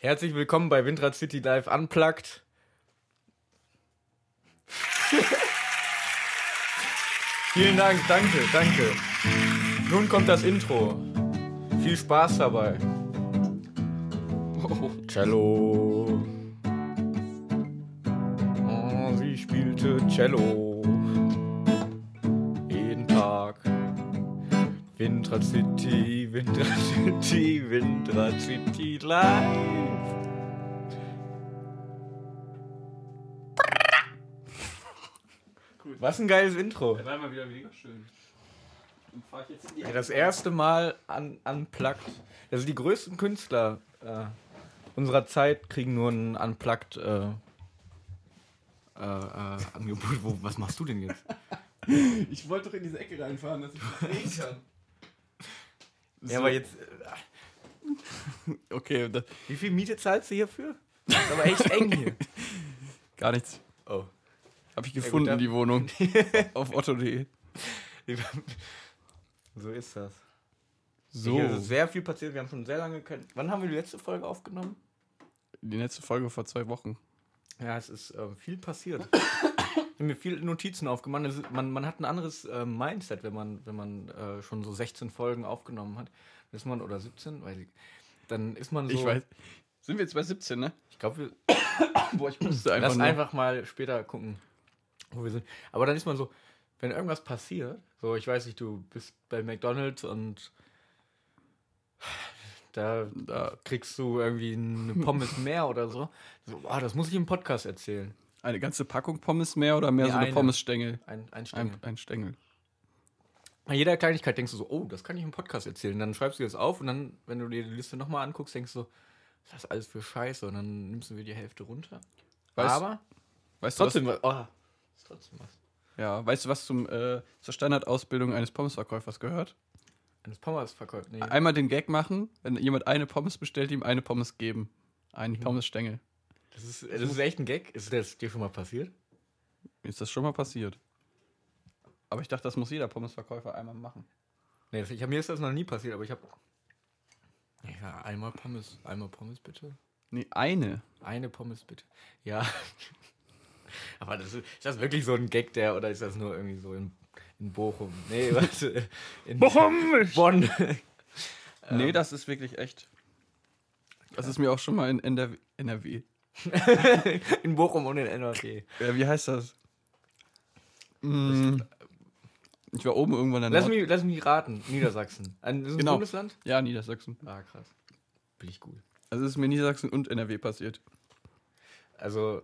Herzlich willkommen bei Windrad City Live Unplugged. Vielen Dank, danke, danke. Nun kommt das Intro. Viel Spaß dabei. Oh, Cello. Oh, sie spielte Cello. Windrad City, Windrad City, Windrad City Live. Was ein geiles Intro. Der war mal wieder mega schön. Dann fahr ich jetzt in die Ja, das erste Mal an, unplugged. Also die größten Künstler äh, unserer Zeit kriegen nur ein unplugged äh, äh, äh, Angebot. Wo, was machst du denn jetzt? Ich wollte doch in diese Ecke reinfahren, dass ich das sehen kann. Ja, aber jetzt. Äh, Okay, das, wie viel Miete zahlst du hierfür? Das ist aber echt eng hier. gar nichts. Oh. Habe ich gut, gefunden, dann- die Wohnung. auf otto.de. So ist das. So, Hier ist sehr viel passiert. Wir haben schon sehr lange. Kein... Wann haben wir die letzte Folge aufgenommen? die letzte Folge vor zwei Wochen. Ja, es ist äh, viel passiert. Ich habe mir viele Notizen aufgemacht. Ist, man, man hat ein anderes äh, Mindset, wenn man, wenn man äh, schon so 16 Folgen aufgenommen hat. Ist man, oder 17, weiß ich. Dann ist man so. Ich weiß. Sind wir jetzt bei 17, ne? Ich glaube, wir Boah, ich musste einfach lass nur. einfach mal später gucken, wo wir sind. Aber dann ist man so, wenn irgendwas passiert, so, ich weiß nicht, du bist bei McDonalds und da Da, kriegst du irgendwie eine Pommes mehr oder so. So, boah, das muss ich im Podcast erzählen. Eine ganze Packung Pommes mehr oder mehr Nee, so eine eine. Pommesstängel? Ein, ein Stängel. Ein, ein Stängel. Bei jeder Kleinigkeit denkst du so, oh, das kann ich im Podcast erzählen. Dann schreibst du das auf und dann, wenn du dir die Liste nochmal anguckst, denkst du, was ist das alles für Scheiße? Und dann nimmst du wieder die Hälfte runter. Weißt- Aber Weißt du, was, trotzdem, was, oh, ist trotzdem was. ja, weißt du, was zum, äh, zur Standardausbildung eines Pommesverkäufers gehört? Eines Pommes verkauft. Nee. Einmal den Gag machen, wenn jemand eine Pommes bestellt, ihm eine Pommes geben. Einen Mhm. Pommesstängel. Das ist, das ist echt ein Gag. Ist das dir schon mal passiert? Ist das schon mal passiert? Aber ich dachte, das muss jeder Pommesverkäufer einmal machen. Nee, ich mir ist das noch nie passiert, aber ich habe. Ja, einmal Pommes. Einmal Pommes bitte. Nee, eine. Eine Pommes bitte. Ja. aber das ist, ist das wirklich so ein Gag, der, oder ist das nur irgendwie so in, in Bochum? Nee, warte. In Bochum! Bonn. Nee, das ist wirklich echt. Das ist mir auch schon mal in NRW. NRW. In Bochum und in NRW. Ja, wie heißt das? Mm, ich war oben irgendwann in Lass Nord- mich, lass mich raten. Niedersachsen. Ein, ist ein Genau. Bundesland? Ja, Niedersachsen. Ah, krass. Bin ich gut. Also es ist mir Niedersachsen und NRW passiert. Also,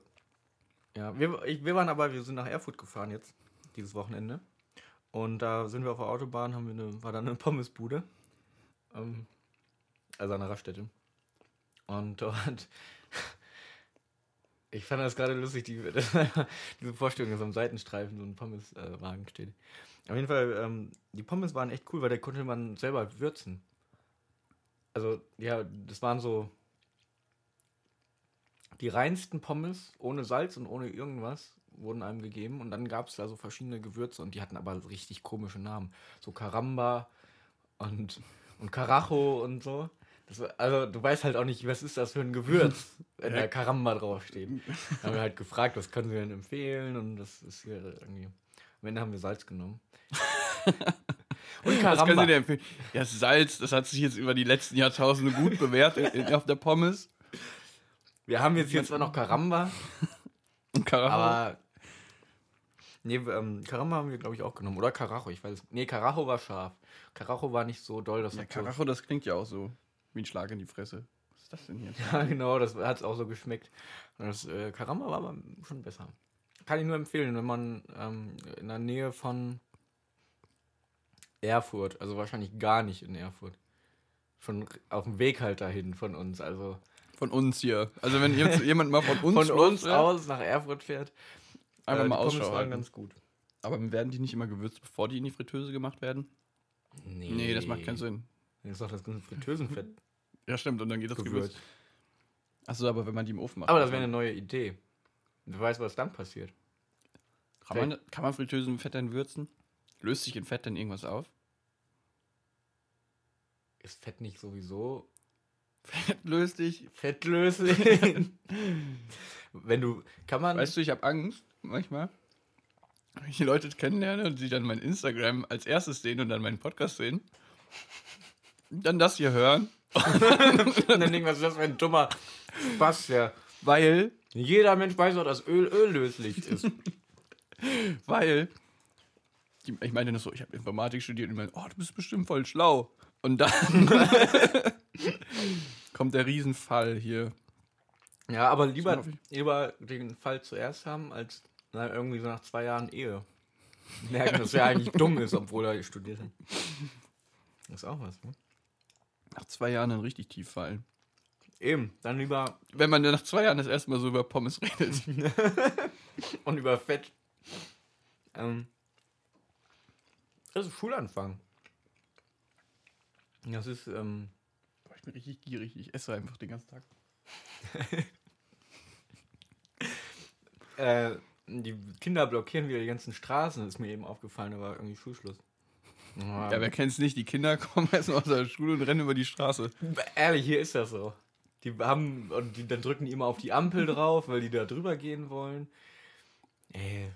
ja, wir, ich, wir waren aber, wir sind nach Erfurt gefahren jetzt, dieses Wochenende. Und da sind wir auf der Autobahn, haben wir eine, war da eine Pommesbude. Ähm, also an der Raststätte. Und dort, ich fand das gerade lustig, die, diese Vorstellung, dass am Seitenstreifen so ein Pommeswagen steht. Auf jeden Fall, ähm, die Pommes waren echt cool, weil da konnte man selber würzen. Also, ja, das waren so die reinsten Pommes ohne Salz und ohne irgendwas wurden einem gegeben und dann gab es da so verschiedene Gewürze und die hatten aber richtig komische Namen. So Caramba und, und Carajo und so. Das also du weißt halt auch nicht, was ist das für ein Gewürz, wenn da Caramba draufsteht. Dann haben wir halt gefragt, was können sie denn empfehlen und das ist hier irgendwie. Am Ende haben wir Salz genommen. und Was können. Sie dir empfehlen? Ja, das Salz, das hat sich jetzt über die letzten Jahrtausende gut bewährt auf der Pommes. Wir haben jetzt hier zwar noch Caramba, Und Karacho. Aber. Nee, ähm, Caramba haben wir, glaube ich, auch genommen. Oder Carajo, ich weiß es. Nee, Carajo war scharf. Carajo war nicht so doll, das Ja, hat so- Karacho, das klingt ja auch so wie ein Schlag in die Fresse. Was ist das denn hier? Ja, genau, das hat es auch so geschmeckt. Und das äh, Caramba war aber schon besser. Kann ich nur empfehlen, wenn man ähm, in der Nähe von Erfurt, also wahrscheinlich gar nicht in Erfurt, schon auf dem Weg halt dahin von uns, also Von uns hier. Also wenn jetzt jemand mal von uns, von uns wäre, aus nach Erfurt fährt, einfach äh, mal Pommes Ausschau ganz gut. Aber werden die nicht immer gewürzt, bevor die in die Fritteuse gemacht werden? Nee, Nee, das macht keinen Sinn. Das ist doch das ganze Fritteusenfett Ja, stimmt, und dann geht das gewürzt. Gewürz. Achso, aber wenn man die im Ofen macht. Aber das muss wäre eine neue Idee. Du weißt, was dann passiert. kann, man, kann man Fritteusenfett dann würzen? Löst sich in Fett dann irgendwas auf? Ist Fett nicht sowieso Fettlöslich. Fettlöslich. Wenn du, kann man. Weißt du, ich habe Angst manchmal, wenn ich die Leute kennenlerne und sie dann mein Instagram als erstes sehen und dann meinen Podcast sehen, dann das hier hören. Und dann denken, was ist das für ein dummer Spaß, ja. Weil, Jeder Mensch weiß doch, dass Öl öllöslich ist. weil, ich meine das so, ich habe Informatik studiert und ich meine, oh, du bist bestimmt voll schlau. Und dann kommt der Riesenfall hier. Ja, aber lieber, lieber den Fall zuerst haben, als na, irgendwie so nach zwei Jahren Ehe. Merken, dass er eigentlich dumm ist, obwohl er studiert hat. Das ist auch was, ne? Nach zwei Jahren dann richtig tief fallen. Eben, dann lieber Wenn man nach zwei Jahren das erste Mal so über Pommes redet. und über Fett. Ähm, das ist Schulanfang. Das ist, ähm, Boah, ich bin richtig gierig, ich esse einfach den ganzen Tag. äh, die Kinder blockieren wieder die ganzen Straßen, ist mir eben aufgefallen, da war irgendwie Schulschluss. Ja, wer kennt's nicht? Die Kinder kommen erstmal aus der Schule und rennen über die Straße. Ehrlich, hier ist das so. Die haben, und die, dann drücken die immer auf die Ampel drauf, weil die da drüber gehen wollen. Ey.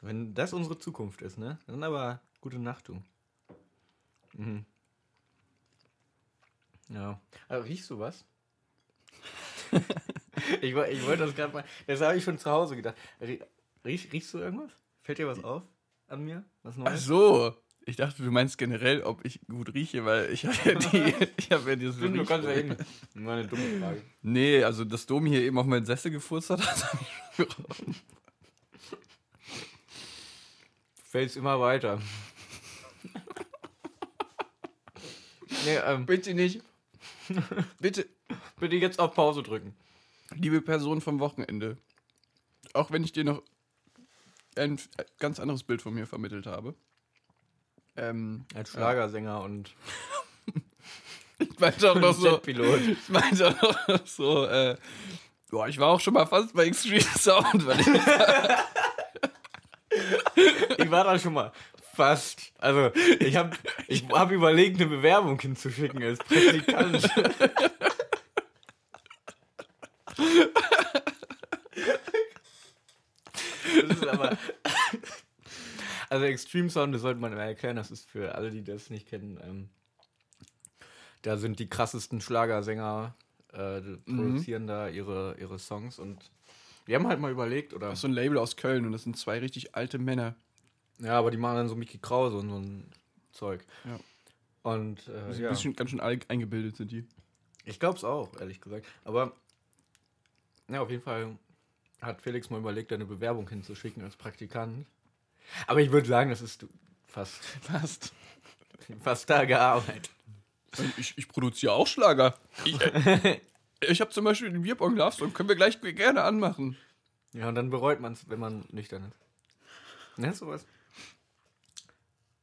Wenn das unsere Zukunft ist, ne? Dann aber gute Nacht, du. Mhm. Ja. Also, riechst du was? ich, ich wollte das gerade mal. Das habe ich schon zu Hause gedacht. Rie- Riech, riechst du irgendwas? Fällt dir was auf an mir? Was Ach Neues? so. Ich dachte, du meinst generell, ob ich gut rieche, weil ich habe ja die. Ich habe ja dieses Stimmt, du kannst ja eben. Nur eine dumme Frage. Nee, also dass Dom hier eben auf meinen Sessel gefurzt hat, das hab ich schon geraucht. Fällt's immer weiter. nee, ähm, Bitte nicht. Bitte. bitte jetzt auf Pause drücken. Liebe Person vom Wochenende, auch wenn ich dir noch ein ganz anderes Bild von mir vermittelt habe. Ähm, Als Schlagersänger und ich meinte auch noch so, ich meinte auch noch so, äh, boah, ich war auch schon mal fast bei Extreme Sound, weil ich, Ich war da schon mal fast. Also, ich habe ich hab überlegt, eine Bewerbung hinzuschicken als Praktikant. Aber. Also, Extreme Sound, das sollte man mal erklären, das ist für alle, die das nicht kennen. Ähm, da sind die krassesten Schlagersänger, äh, die produzieren da ihre, ihre Songs und wir haben halt mal überlegt, oder. das ist so ein Label aus Köln und das sind zwei richtig alte Männer. Ja, aber die machen dann so Mickey Krause und so ein Zeug. Ja. Und äh, sind ja. ein bisschen, ganz schön eingebildet sind die. ich glaub's auch, ehrlich gesagt. Aber ja, auf jeden Fall hat Felix mal überlegt, eine Bewerbung hinzuschicken als Praktikant. Aber ich würde sagen, das ist fast, Fast. fast da gearbeitet. Ich, ich produziere auch Schlager. Ich, äh, ich habe zum Beispiel den Bierbong Love Song, können wir gleich gerne anmachen. Ja, und dann bereut man es, wenn man nüchtern ist. Ne, sowas.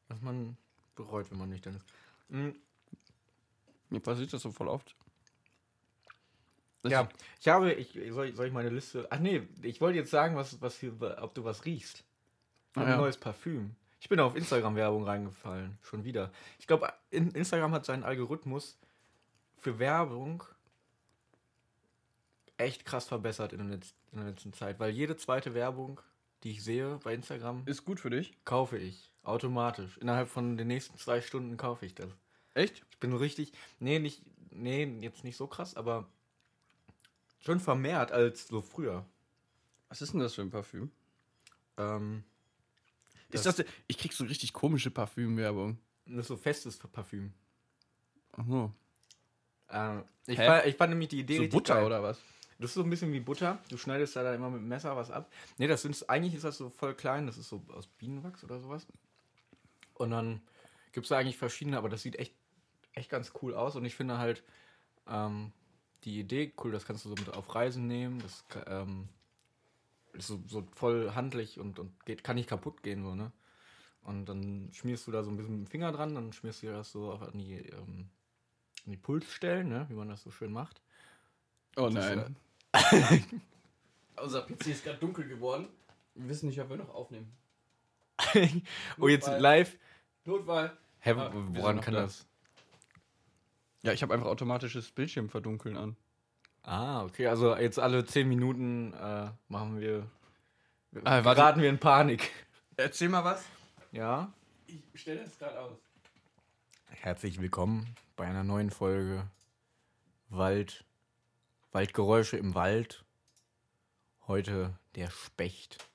Was man bereut, wenn man nüchtern ist. Mhm. Mir passiert das so voll oft. Das Ja, ich habe, ich, soll, soll ich meine Liste. Ach nee, ich wollte jetzt sagen, was, was hier, ob du was riechst. Ich habe Ah, ja. ein neues Parfüm. Ich bin auf Instagram-Werbung reingefallen. Schon wieder. Ich glaube, in, Instagram hat seinen Algorithmus für Werbung echt krass verbessert in der, in der letzten Zeit. Weil jede zweite Werbung, die ich sehe bei Instagram, Ist gut für dich. kaufe ich. Automatisch. Innerhalb von den nächsten zwei Stunden kaufe ich das. Echt? Ich bin richtig. Nee, nicht. Nee, jetzt nicht so krass, aber schon vermehrt als so früher. Was ist denn das für ein Parfüm? Ähm, Ist das, ich krieg so richtig komische Parfümwerbung. das ist so festes Parfüm. Ach so. Ähm, ich, fand, ich fand nämlich die Idee So Butter geil. oder was? Das ist so ein bisschen wie Butter. Du schneidest da dann immer mit dem Messer was ab. Nee, das sind eigentlich ist das so voll klein. Das ist so aus Bienenwachs oder sowas. Und dann gibt es da eigentlich verschiedene, aber das sieht echt, echt ganz cool aus. Und ich finde halt ähm, die Idee cool. Das kannst du so mit auf Reisen nehmen. Das ähm, ist so, so voll handlich und, und geht, kann nicht kaputt gehen. So, ne? Und dann schmierst du da so ein bisschen mit dem Finger dran. Dann schmierst du das so auf an die, ähm, an die Pulsstellen, ne? wie man das so schön macht. Oh Das, nein. Unser PC ist gerade dunkel geworden. Wir wissen nicht, ob wir noch aufnehmen. oh, jetzt Notfall. live. Notfall. Hä, Ah, wir sind woran kann da. das? Ja, ich habe einfach automatisches Bildschirmverdunkeln an. Ah, okay. Also jetzt alle zehn Minuten äh, machen wir. Ah, geraten wir in Panik. Erzähl mal was. Ja. Ich stelle das gerade aus. Herzlich willkommen bei einer neuen Folge Wald. Waldgeräusche im Wald. Heute der Specht.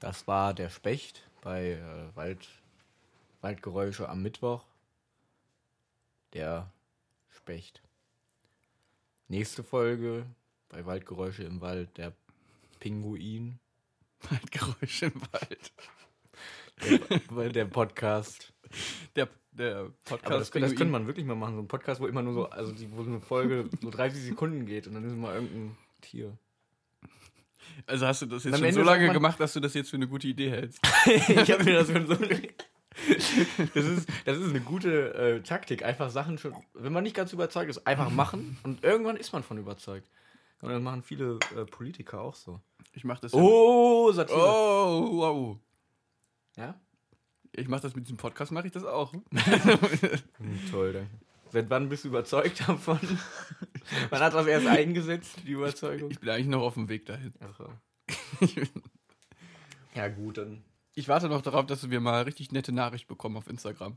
Das war der Specht bei äh, Wald, Waldgeräusche am Mittwoch. Der Specht. Nächste Folge bei Waldgeräusche im Wald der Pinguin. Waldgeräusche im Wald. Der, weil der Podcast. Der, der Podcast. Aber das, das könnte man wirklich mal machen. So ein Podcast, wo immer nur so, also die, wo so eine Folge so 30 Sekunden geht und dann ist mal irgendein Tier. Also hast du das jetzt schon Ende so lange gemacht, dass du das jetzt für eine gute Idee hältst. ich habe mir das schon so. Das ist, das ist eine gute äh, Taktik. Einfach Sachen schon, wenn man nicht ganz überzeugt ist, einfach machen und irgendwann ist man von überzeugt. Und das machen viele äh, Politiker auch so. Ich mach das. Oh, Satire. oh, wow. Ja? Ich mach das mit diesem Podcast, mache ich das auch. Hm, toll, danke. Seit wann bist du überzeugt davon? Wann hat das erst eingesetzt, die Überzeugung? Ich bin eigentlich noch auf dem Weg dahin. Ach so. Ja, gut, dann. Ich warte noch darauf, dass wir mal richtig nette Nachricht bekommen auf Instagram.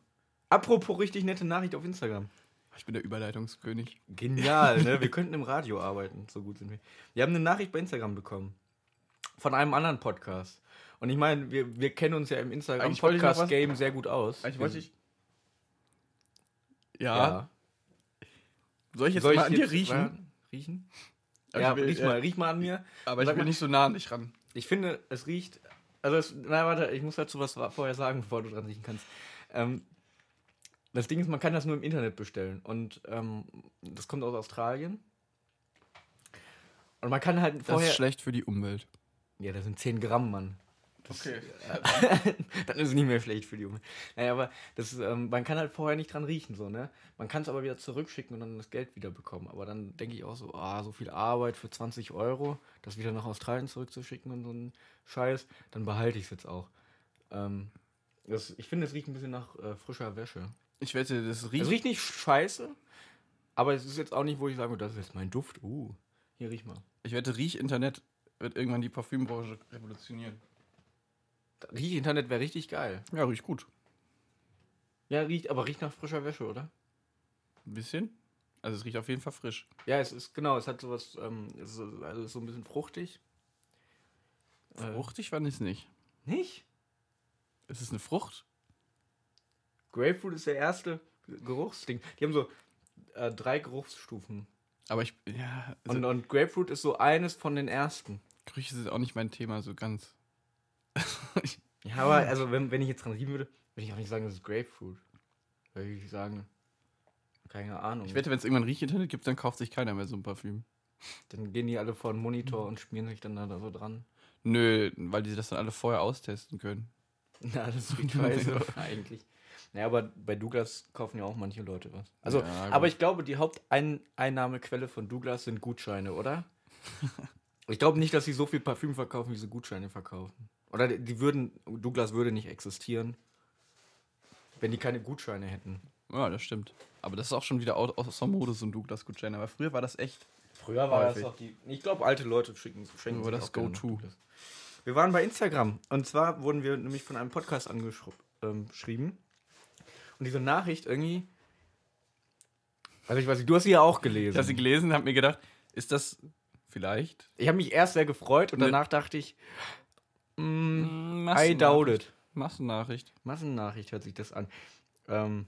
Apropos richtig nette Nachricht auf Instagram. Ich bin der Überleitungskönig. Genial, ne? Wir könnten im Radio arbeiten, so gut sind wir. Wir haben eine Nachricht bei Instagram bekommen. Von einem anderen Podcast. Und ich meine, wir, wir kennen uns ja im Instagram-Podcast-Game sehr gut aus. Eigentlich wollte ich. Ja. Soll ich jetzt Soll mal ich an dir riechen? mal riechen? Aber ja, will- riech mal, riech mal an mir. Aber ich mal- nicht so nah an dich ran. Ich finde, es riecht. Also, es, na, warte, ich muss dazu was vorher sagen, bevor du dran riechen kannst. Ähm, das Ding ist, man kann das nur im Internet bestellen. Und ähm, das kommt aus Australien. Und man kann halt Das vorher. ist schlecht für die Umwelt. Ja, das sind 10 Gramm, Mann. Okay. Dann ist es nicht mehr schlecht für die Umwelt. Naja, aber das, ähm, man kann halt vorher nicht dran riechen, so, ne? Man kann es aber wieder zurückschicken und dann das Geld wieder bekommen. Aber dann denke ich auch so, ah, so viel Arbeit für 20 Euro, das wieder nach Australien zurückzuschicken und so ein Scheiß, dann behalte ich es jetzt auch. Ähm, das, ich finde, es riecht ein bisschen nach äh, frischer Wäsche. Ich wette, das Es riecht. riecht nicht scheiße, aber es ist jetzt auch nicht, wo ich sage, das ist jetzt mein Duft. Uh, hier riech mal. Ich wette, Riech-Internet wird irgendwann die Parfümbranche revolutionieren. Riech-Internet wäre richtig geil. Ja, riecht gut. Ja, riecht, aber riecht nach frischer Wäsche, oder? Ein bisschen. Also es riecht auf jeden Fall frisch. Ja, es ist genau, es hat sowas, ähm, es ist, so- also es ist so ein bisschen fruchtig. Äh, Fruchtig fand ich es nicht. Nicht? Ist es eine Frucht? Grapefruit ist der erste Geruchsding. Die haben so äh, drei Geruchsstufen. Aber ich. Ja, also Und, und Grapefruit ist so eines von den ersten. Gerüche sind auch nicht mein Thema so ganz. Ja, aber also wenn, wenn ich jetzt dran riechen würde, würde ich auch nicht sagen, das ist Grapefruit. Würde ich sagen, keine Ahnung. ich wette, wenn es irgendwann Riech-Internet gibt, dann kauft sich keiner mehr so ein Parfüm. Dann gehen die alle vor den Monitor und schmieren sich dann da so dran. Nö, weil die das dann alle vorher austesten können. Na, das riecht scheiße eigentlich. Naja, aber bei Douglas kaufen ja auch manche Leute was. Also, Ja, aber ich glaube, die Haupteinnahmequelle von Douglas sind Gutscheine, oder? ich glaube nicht, dass sie so viel Parfüm verkaufen, wie sie Gutscheine verkaufen. Oder die, würden, Douglas würde nicht existieren, wenn die keine Gutscheine hätten. Ja, das stimmt. Aber das ist auch schon wieder au- außer Mode, so ein Douglas-Gutschein. Aber früher war das echt. Früher war das doch die. Ich glaube, alte Leute schicken, schenken Nur sich das auch Go-To. Wir waren bei Instagram und zwar wurden wir nämlich von einem Podcast angeschrieben. Und diese Nachricht irgendwie. Also ich weiß nicht, du hast sie ja auch gelesen. Ich habe sie gelesen, habe mir gedacht, ist das vielleicht. Ich habe mich erst sehr gefreut und Ne- danach dachte ich, mm, I doubt it. Massennachricht. Massennachricht hört sich das an. Ähm,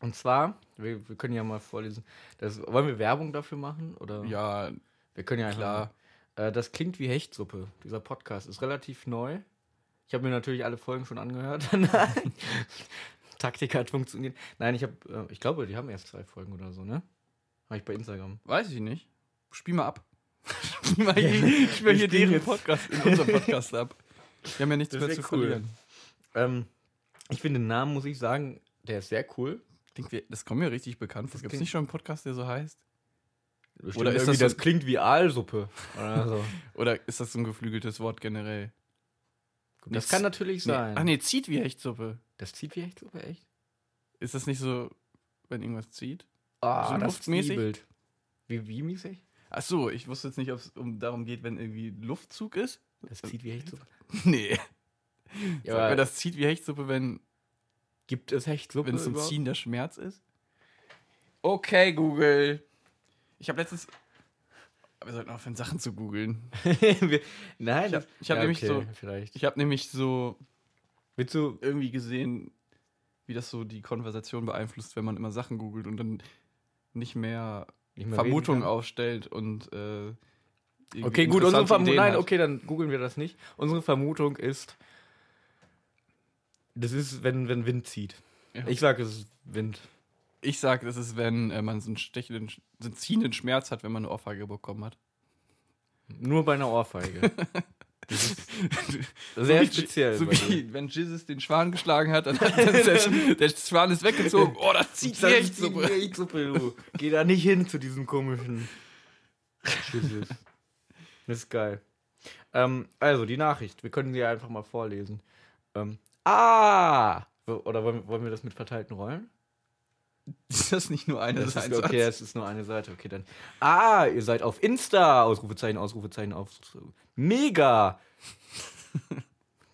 und zwar, wir, wir können ja mal vorlesen. Das, wollen wir Werbung dafür machen? Oder? Ja, Wir können ja Klar. klar. Äh, das klingt wie Hechtsuppe. Dieser Podcast ist relativ neu. Ich habe mir natürlich alle Folgen schon angehört. Nein. Taktik hat funktioniert. Nein, ich habe, äh, ich glaube, die haben erst zwei Folgen oder so, ne? Habe ich bei Instagram. weiß ich nicht. Spiel mal ab. Spiel mal hier, deren jetzt- Podcast in unserem Podcast ab. Wir haben ja nichts Das mehr zu cool. verlieren. Ähm, ich finde den Namen, muss ich sagen, der ist sehr cool. Klingt das kommt mir richtig bekannt vor. Gibt es nicht schon einen Podcast, der so heißt? Oder Oder ist ist das das, so- klingt wie Aalsuppe. Oder so. Oder ist das so ein geflügeltes Wort generell? Das Nee, kann natürlich Nee. sein. Ach nee, zieht wie Hechtsuppe. Das zieht wie Hechtsuppe, echt? Ist das nicht so, wenn irgendwas zieht? Ah, So das luftmäßig? Zwiebelt. Wie, wie mäßig? Ach so, ich wusste jetzt nicht, ob es um darum geht, wenn irgendwie Luftzug ist. Das zieht wie Hechtsuppe. Nee. Ja, Sag aber mal, das zieht wie Hechtsuppe, wenn gibt es Hechtsuppe wenn es zum überhaupt? Ziehen der Schmerz ist? Okay, Google. Ich habe letztens. Wir sollten aufhören, Sachen zu googeln. Nein, Ich hab- das- ich hab nämlich so- Vielleicht. Ich habe nämlich so Willst du. irgendwie gesehen, wie das so die Konversation beeinflusst, wenn man immer Sachen googelt und dann Nicht mehr Vermutungen aufstellt und. Äh, Okay, gut, unsere Vermutung. Nein, hat. okay, dann googeln wir das nicht. Unsere Vermutung ist. Das ist, wenn, wenn Wind zieht. Ja. Ich sage, es ist Wind. Ich sag, das ist, wenn äh, man so einen stechenden, so einen ziehenden Schmerz hat, wenn man eine Ohrfeige bekommen hat. Nur bei einer Ohrfeige. Sehr wie, speziell. So wie wenn Jesus den Schwan geschlagen hat, dann hat der, der Schwan ist weggezogen. Oh, das zieht Das echt so. Hechtsuppe, du. Geh da nicht hin zu diesem komischen Jesus. Das ist geil. Ähm, also, die Nachricht. Wir können sie einfach mal vorlesen. Ähm, ah! Oder wollen, wollen wir das mit verteilten Rollen? Ist das nicht nur eine Das ist, Seite? okay, es ist nur eine Seite. Okay, dann. Ah, ihr seid auf Insta! Ausrufezeichen, Ausrufezeichen, auf. Mega!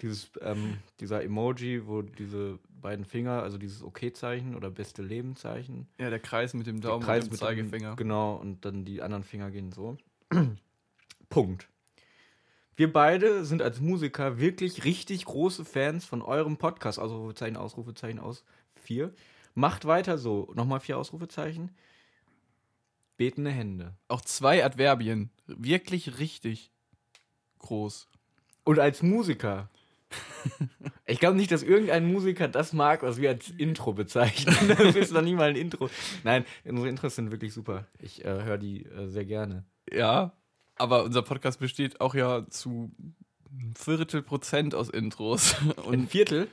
Dieses, ähm, dieser Emoji, wo diese beiden Finger, also dieses Okay-Zeichen oder beste Leben-Zeichen, Ja, der Kreis mit dem der Daumen Kreis und dem mit Zeigefinger. Dem, genau, und dann die anderen Finger gehen so. Punkt. Wir beide sind als Musiker wirklich richtig große Fans von eurem Podcast. Ausrufezeichen, Ausrufezeichen, aus. Vier. Macht weiter so. Nochmal vier Ausrufezeichen. Betende Hände. Auch zwei Adverbien. Wirklich richtig groß. Und als Musiker. Ich glaube nicht, dass irgendein Musiker das mag, was wir als Intro bezeichnen. Das ist noch nie mal ein Intro. Nein, unsere Intros sind wirklich super. Ich äh, höre die äh, sehr gerne. Ja, aber unser Podcast besteht auch ja zu ein Viertel Prozent aus Intros. Ein Und Viertel?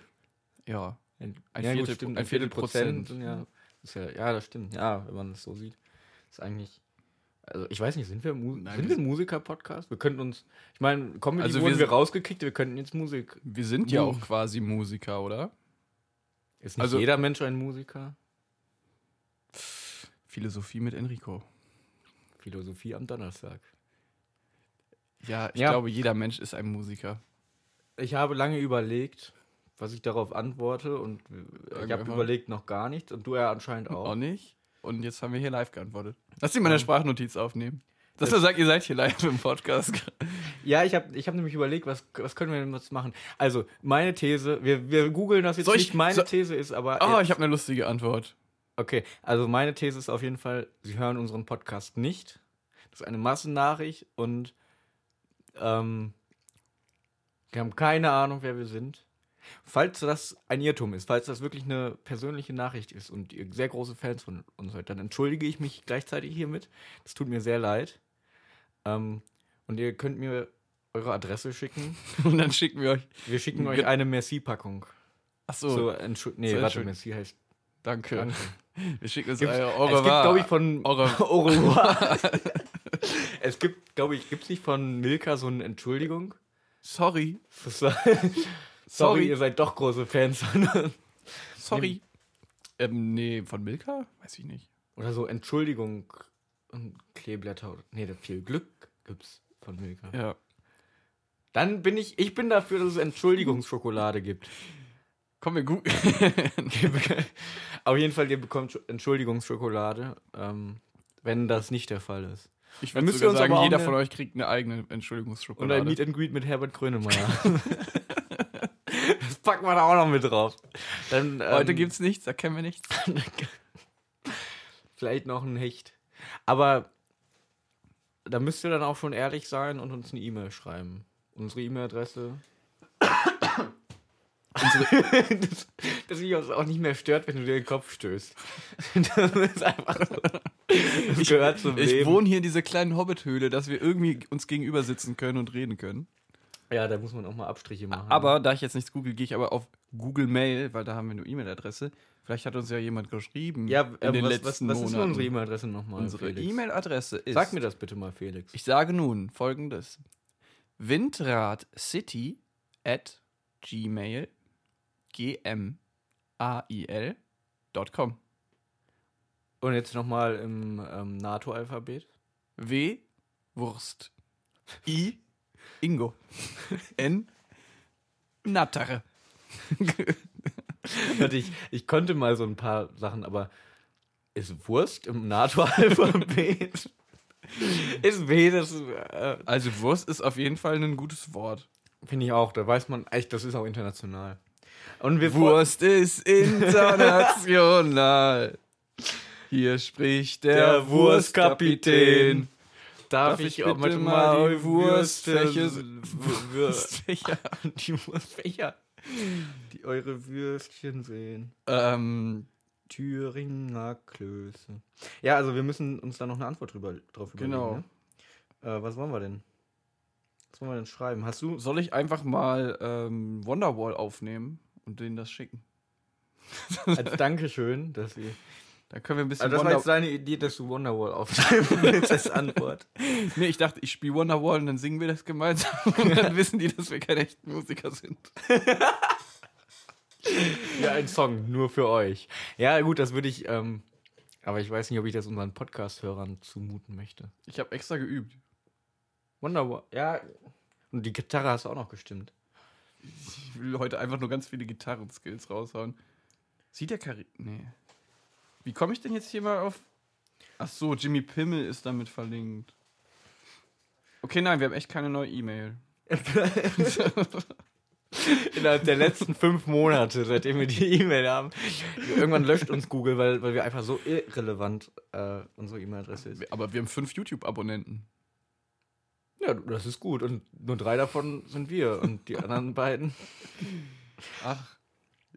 ja, Ein, Ein ja, gut, Viertel- stimmt, ein Viertel Prozent. sind Ja, ist ja, ja, das stimmt. Ja, wenn man es so sieht. Ist eigentlich. Also ich weiß nicht, sind wir, Mu Nein, sind wir ein Musiker-Podcast? Wir könnten uns. Ich meine, Comedy Also wir wir rausgekickt, wir könnten jetzt Musik. wir sind ja auch quasi Musiker, oder? Ist nicht Also- jeder Mensch ein Musiker? Philosophie mit Enrico. Philosophie am Donnerstag. Ja, ich Ja. glaube, jeder Mensch ist ein Musiker. Ich habe lange überlegt, was ich darauf antworte und ich habe überlegt noch gar nichts und du ja anscheinend Auch auch. nicht. Und jetzt haben wir hier live geantwortet. Lass dich mal eine. Sprachnotiz aufnehmen. Dass du sagst, ihr seid hier live im Podcast. Ja, ich habe ich hab nämlich überlegt, was, was können wir denn jetzt machen? Also, meine These, wir, wir googeln das jetzt Soll ich- nicht, meine so- These ist aber. Oh, jetzt- ich habe eine lustige Antwort. Okay, also meine These ist auf jeden Fall, Sie hören unseren Podcast nicht. Das ist eine Massennachricht und ähm, wir haben keine Ahnung, wer wir sind. Falls das ein Irrtum ist, falls das wirklich eine persönliche Nachricht ist und ihr sehr große Fans von uns seid, dann entschuldige ich mich gleichzeitig hiermit. Das tut mir sehr leid. Ähm, und ihr könnt mir eure Adresse schicken. Und dann schicken wir euch. Wir schicken euch eine Merci-Packung. Ach so, nee, so warte, Merci heißt danke. Danke. Wir schicken uns Gibt's- euer Au es gibt, glaube ich, von Au revoir. Au revoir. es gibt, glaube ich, gibt es nicht von Milka so eine Entschuldigung? Sorry. Sorry, Sorry. ihr seid doch große Fans. Sorry. Ähm, nee, von Milka? Weiß ich nicht. Oder so Entschuldigung und Kleeblätter. Nee, viel Glück gibt's von Milka. Ja. Dann bin ich, ich bin dafür, dass es Entschuldigungsschokolade gibt. Komm, wir gut. Auf jeden Fall, ihr bekommt Scho- Entschuldigungsschokolade, ähm, wenn das nicht der Fall ist. Ich würde sogar sagen, jeder von euch kriegt eine eigene Und ein Entschuldigungsschokolade. Meet and Greet mit Herbert Grönemeyer. packen wir da auch noch mit drauf. Dann, ähm, Heute gibt's nichts, da kennen wir nichts. Vielleicht noch ein Hecht. Aber da müsst ihr dann auch schon ehrlich sein und uns eine E-Mail schreiben. Unsere E-Mail-Adresse. das, dass mich das auch nicht mehr stört, wenn du dir den Kopf stößt. Das ist einfach so. Das gehört zum Ich Leben. wohne hier in dieser kleinen Hobbithöhle, dass wir irgendwie uns gegenüber sitzen können und reden können. Ja, da muss man auch mal Abstriche machen. Aber da ich jetzt nichts google, gehe ich aber auf Google Mail, weil da haben wir eine E-Mail-Adresse. Vielleicht hat uns ja jemand geschrieben ja, in äh, den was, letzten was, was ist denn Monaten. unsere E-Mail-Adresse nochmal? Unsere? E-Mail-Adresse ist. Sag mir das bitte mal, Felix. Ich sage nun folgendes: Windradcity at gmail, G-M-A-I-L.com. Und jetzt nochmal im ähm, NATO-Alphabet. W, Wurst. I, Ingo. N, Nattere. Warte, ich, ich konnte mal so ein paar Sachen, aber ist Wurst im NATO-Alphabet? ist W, das äh, Also Wurst ist auf jeden Fall ein gutes Wort. finde ich auch. Da weiß man echt, das ist auch international. Und wir Wurst ist international. Hier spricht der, Der Wurstkapitän. Darf, Darf ich ich auch bitte mal die Wurstfläche, Wurstfächer. die Wurstfächer, die eure Würstchen sehen. Ähm, Thüringer Klöße. Ja, also wir müssen uns da noch eine Antwort drüber, drauf Genau. überlegen. Ne? Äh, was wollen wir denn? Was wollen wir denn schreiben? Hast du. soll ich einfach mal ähm, Wonderwall aufnehmen und denen das schicken? Als Dankeschön, dass sie. Da können wir ein bisschen Also das war jetzt Wonder deine Idee, dass du Wonderwall aufschreiben willst als Antwort. Nee, ich dachte, ich spiele Wonderwall und dann singen wir das gemeinsam und dann wissen die, dass wir keine echten Musiker sind. Ja, ein Song, nur für euch. Ja, gut, das würde ich. Ähm, aber ich weiß nicht, ob ich das unseren Podcast-Hörern zumuten möchte. Ich habe extra geübt. Wonderwall, ja. Und die Gitarre hast du auch noch gestimmt. Ich will heute einfach nur ganz viele Gitarren-Skills raushauen. Sieht der Kari... Nee. Wie komme ich denn jetzt hier mal auf... Ach so, Jimmy Pimmel ist damit verlinkt. Okay, nein, wir haben echt keine neue E-Mail. Innerhalb der letzten fünf Monate, seitdem wir die E-Mail haben. Irgendwann löscht uns Google, weil, weil wir einfach so irrelevant äh, unsere E-Mail-Adresse ist. Aber wir haben fünf YouTube-Abonnenten. Ja, das ist gut. Und nur drei davon sind wir. Und die anderen beiden. Ach.